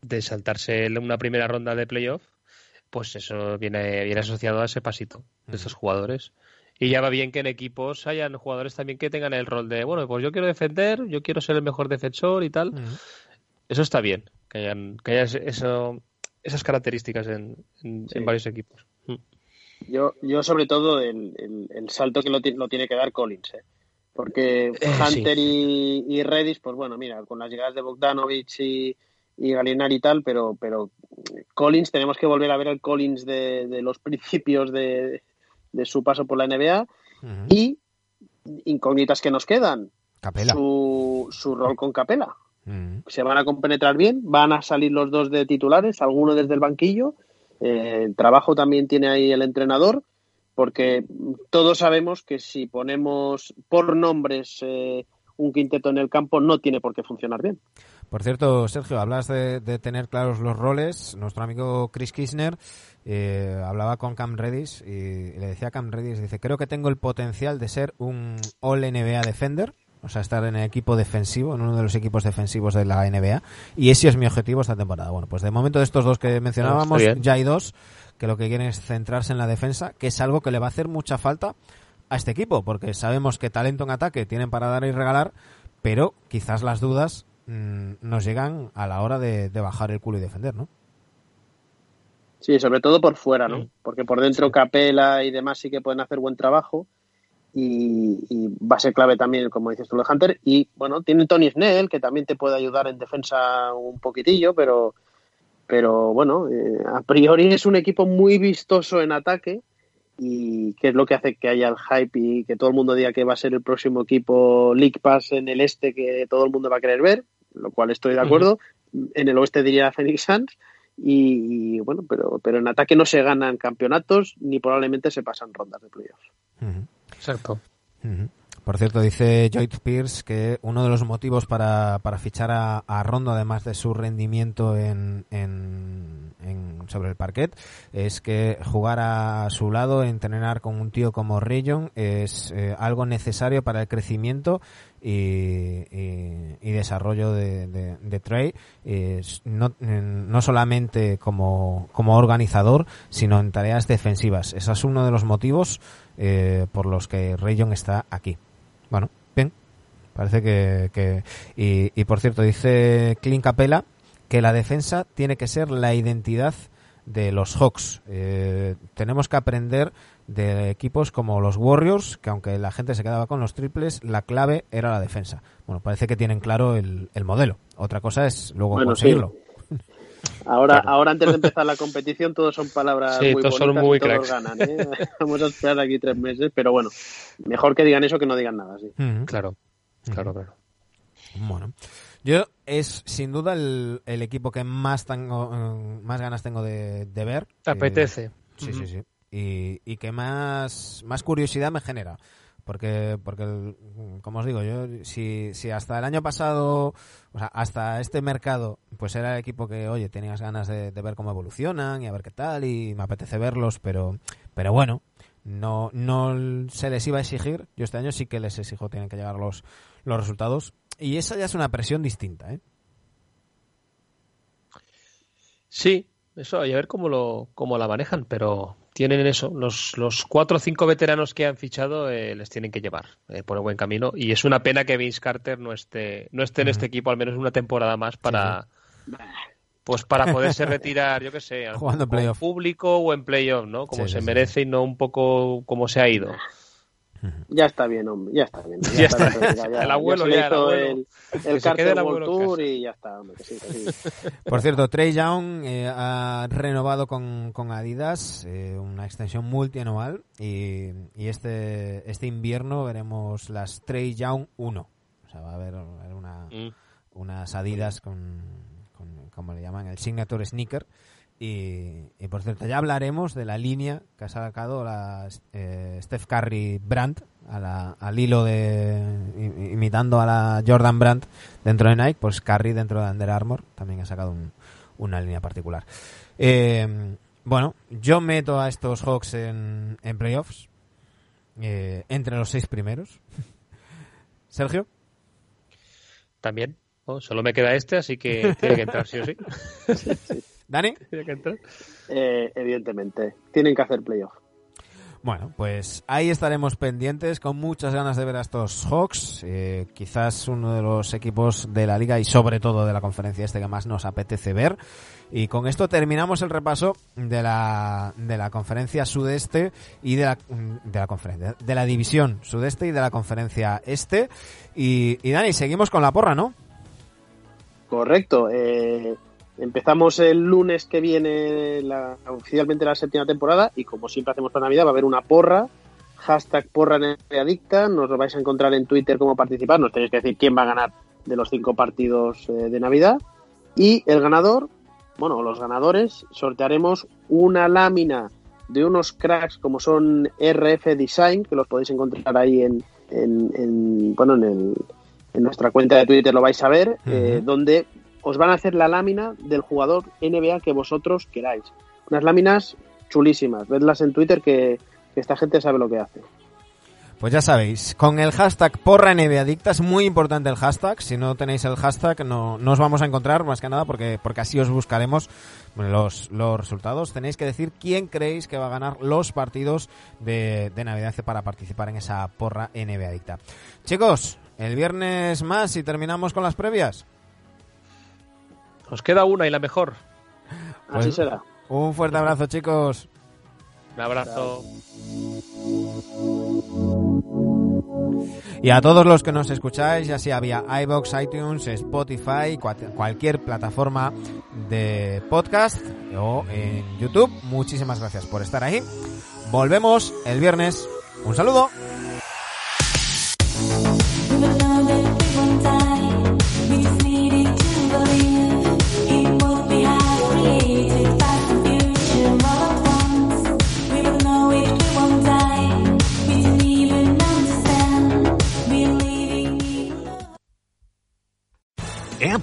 de saltarse una primera ronda de playoff, pues eso viene, viene asociado a ese pasito de estos jugadores. Y ya va bien que en equipos hayan jugadores también que tengan el rol de, bueno, pues yo quiero defender, yo quiero ser el mejor defensor y tal. Uh -huh. Eso está bien, que hayan, que haya eso, esas características en, en, sí. en varios equipos. Mm. Yo, yo sobre todo el, el, el salto que lo, lo, tiene que dar Collins, ¿eh? porque Eh, Hunter y, y, Redis, pues bueno, mira, con las llegadas de Bogdanovich y, y Galinari y tal, pero, pero Collins, tenemos que volver a ver el Collins de, de los principios de, de su paso por la NBA uh -huh. y incógnitas que nos quedan. Capela. Su, su rol con Capela. Uh -huh. Se van a compenetrar bien, van a salir los dos de titulares, alguno desde el banquillo. Eh, el trabajo también tiene ahí el entrenador, porque todos sabemos que si ponemos por nombres eh, un quinteto en el campo, no tiene por qué funcionar bien. Por cierto, Sergio, hablas de, de, tener claros los roles. Nuestro amigo Chris Kirchner eh, hablaba con Cam Redis y le decía a Cam Redis, dice, creo que tengo el potencial de ser un All NBA Defender, o sea, estar en el equipo defensivo, en uno de los equipos defensivos de la NBA, y ese es mi objetivo esta temporada. Bueno, pues de momento de estos dos que mencionábamos, no, ya hay dos que lo que quieren es centrarse en la defensa, que es algo que le va a hacer mucha falta a este equipo, porque sabemos que talento en ataque tienen para dar y regalar, pero quizás las dudas mmm, nos llegan a la hora de, de, bajar el culo y defender, ¿no? Sí, sobre todo por fuera, ¿no? Porque por dentro Capela y demás sí que pueden hacer buen trabajo y, y va a ser clave también, como dices tú, de Hunter. Y bueno, tiene Tony Snell, que también te puede ayudar en defensa un poquitillo, pero, pero bueno, eh, a priori es un equipo muy vistoso en ataque y que es lo que hace que haya el hype y que todo el mundo diga que va a ser el próximo equipo League Pass en el este que todo el mundo va a querer ver, lo cual estoy de acuerdo. Uh -huh. En el oeste diría Phoenix Suns. Y, y, bueno, pero, pero en ataque no se ganan campeonatos ni probablemente se pasan rondas de playoffs. Uh -huh. Exacto. Uh -huh. Por cierto, dice Joyce Pierce que uno de los motivos para, para fichar a, Rondo, además de su rendimiento en, en, en, sobre el parquet, es que jugar a su lado, entrenar con un tío como Rayon, es eh, algo necesario para el crecimiento y, y, desarrollo de, de, Trey, no, solamente como, como organizador, sino en tareas defensivas. Ese es uno de los motivos eh, por los que Rayon está aquí. Bueno, bien. Parece que... que y, y, por cierto, dice Clint Capella que la defensa tiene que ser la identidad de los Hawks. Eh, tenemos que aprender de equipos como los Warriors, que aunque la gente se quedaba con los triples, la clave era la defensa. Bueno, parece que tienen claro el, el modelo. Otra cosa es luego Bueno, conseguirlo. Ahora, ahora antes de empezar la competición, todos son palabras Sí, muy todos bonitas son muy y todos cracks. ganan. ¿eh? Vamos a esperar aquí tres meses, pero bueno, mejor que digan eso que no digan nada. Sí. Claro, claro, claro. Bueno, yo es sin duda el, el equipo que más tengo, eh, más ganas tengo de, de ver. Te Eh, apetece. Sí, sí, sí. Y, y que más, más curiosidad me genera. Porque, porque el- como os digo, yo si, si hasta el año pasado, o sea, hasta este mercado, pues era el equipo que, oye, tenías ganas de, ver cómo evolucionan y a ver qué tal, y me apetece verlos, pero, pero bueno, no, no se les iba a exigir. Yo este año sí que les exijo, tienen que llegar los, los resultados. Y esa ya es una presión distinta, ¿eh? Sí, eso, y a ver cómo, lo, cómo la manejan, pero tienen eso. Los, los cuatro o cinco veteranos que han fichado eh, les tienen que llevar eh, por el buen camino. Y es una pena que Vince Carter no esté, no esté en este equipo al menos una temporada más para. Pues para poderse retirar, yo qué sé, Jugando en público o en playoff, ¿no? Como Sí, se sí. merece y no un poco como se ha ido. Ya está bien, hombre, ya está bien. Ya está. bien retirado, El abuelo ya, el hizo abuelo. el, el Carter World Tour y ya está, hombre, que sí, que sí. Por cierto, Trey Young eh, ha renovado con, con Adidas eh, una extensión multianual y, y este, este invierno veremos las Trey Young 1. O sea, va a haber, va a haber una, Mm. unas Adidas con, con, como le llaman, el Signature Sneaker. Y, y, por cierto, ya hablaremos de la línea que ha sacado la eh, Steph Curry Brandt a la- al hilo de imitando a la Jordan Brandt dentro de Nike, pues Curry dentro de Under Armour también ha sacado un- una línea particular. Eh, bueno, yo meto a estos Hawks en, en playoffs eh, entre los seis primeros. Sergio. También. ¿no? Solo me queda este, así que tiene que entrar sí o sí. Tiene que entrar. Eh, evidentemente, tienen que hacer playoff. Bueno, pues ahí estaremos pendientes con muchas ganas de ver a estos Hawks. eh, quizás uno de los equipos de la liga y sobre todo de la conferencia este que más nos apetece ver. Y con esto terminamos el repaso de la, de la conferencia sudeste y de la, de la conferencia, de la división sudeste y de la conferencia este. Y, y Dani, seguimos con la porra, ¿no? Correcto. eh, empezamos el lunes que viene la- oficialmente la séptima temporada y como siempre hacemos para Navidad va a haber una porra. Hashtag porra adicta. Nos lo vais a encontrar en Twitter cómo participar. Nos tenéis que decir quién va a ganar de los cinco partidos eh, de Navidad. Y el ganador, bueno, los ganadores, sortearemos una lámina de unos cracks como son RF Design, que los podéis encontrar ahí en, en- en- bueno, en, el- en nuestra cuenta de Twitter lo vais a ver, eh, donde os van a hacer la lámina del jugador NBA que vosotros queráis. Unas láminas chulísimas, vedlas en Twitter que, esta gente sabe lo que hace. Pues ya sabéis, con el hashtag porra Adicta es muy importante el hashtag. Si no tenéis el hashtag, no, no os vamos a encontrar más que nada porque, porque así os buscaremos los, los resultados. Tenéis que decir quién creéis que va a ganar los partidos de, de Navidad para participar en esa porra Adicta. Chicos, el viernes más y terminamos con las previas. Nos queda una y la mejor. Así Pues- será. Un fuerte abrazo, chicos. Un abrazo. Y a todos los que nos escucháis, ya sea vía iBox, iTunes, Spotify, cua- cualquier plataforma de podcast o en YouTube, muchísimas gracias por estar ahí. Volvemos el viernes. Un saludo.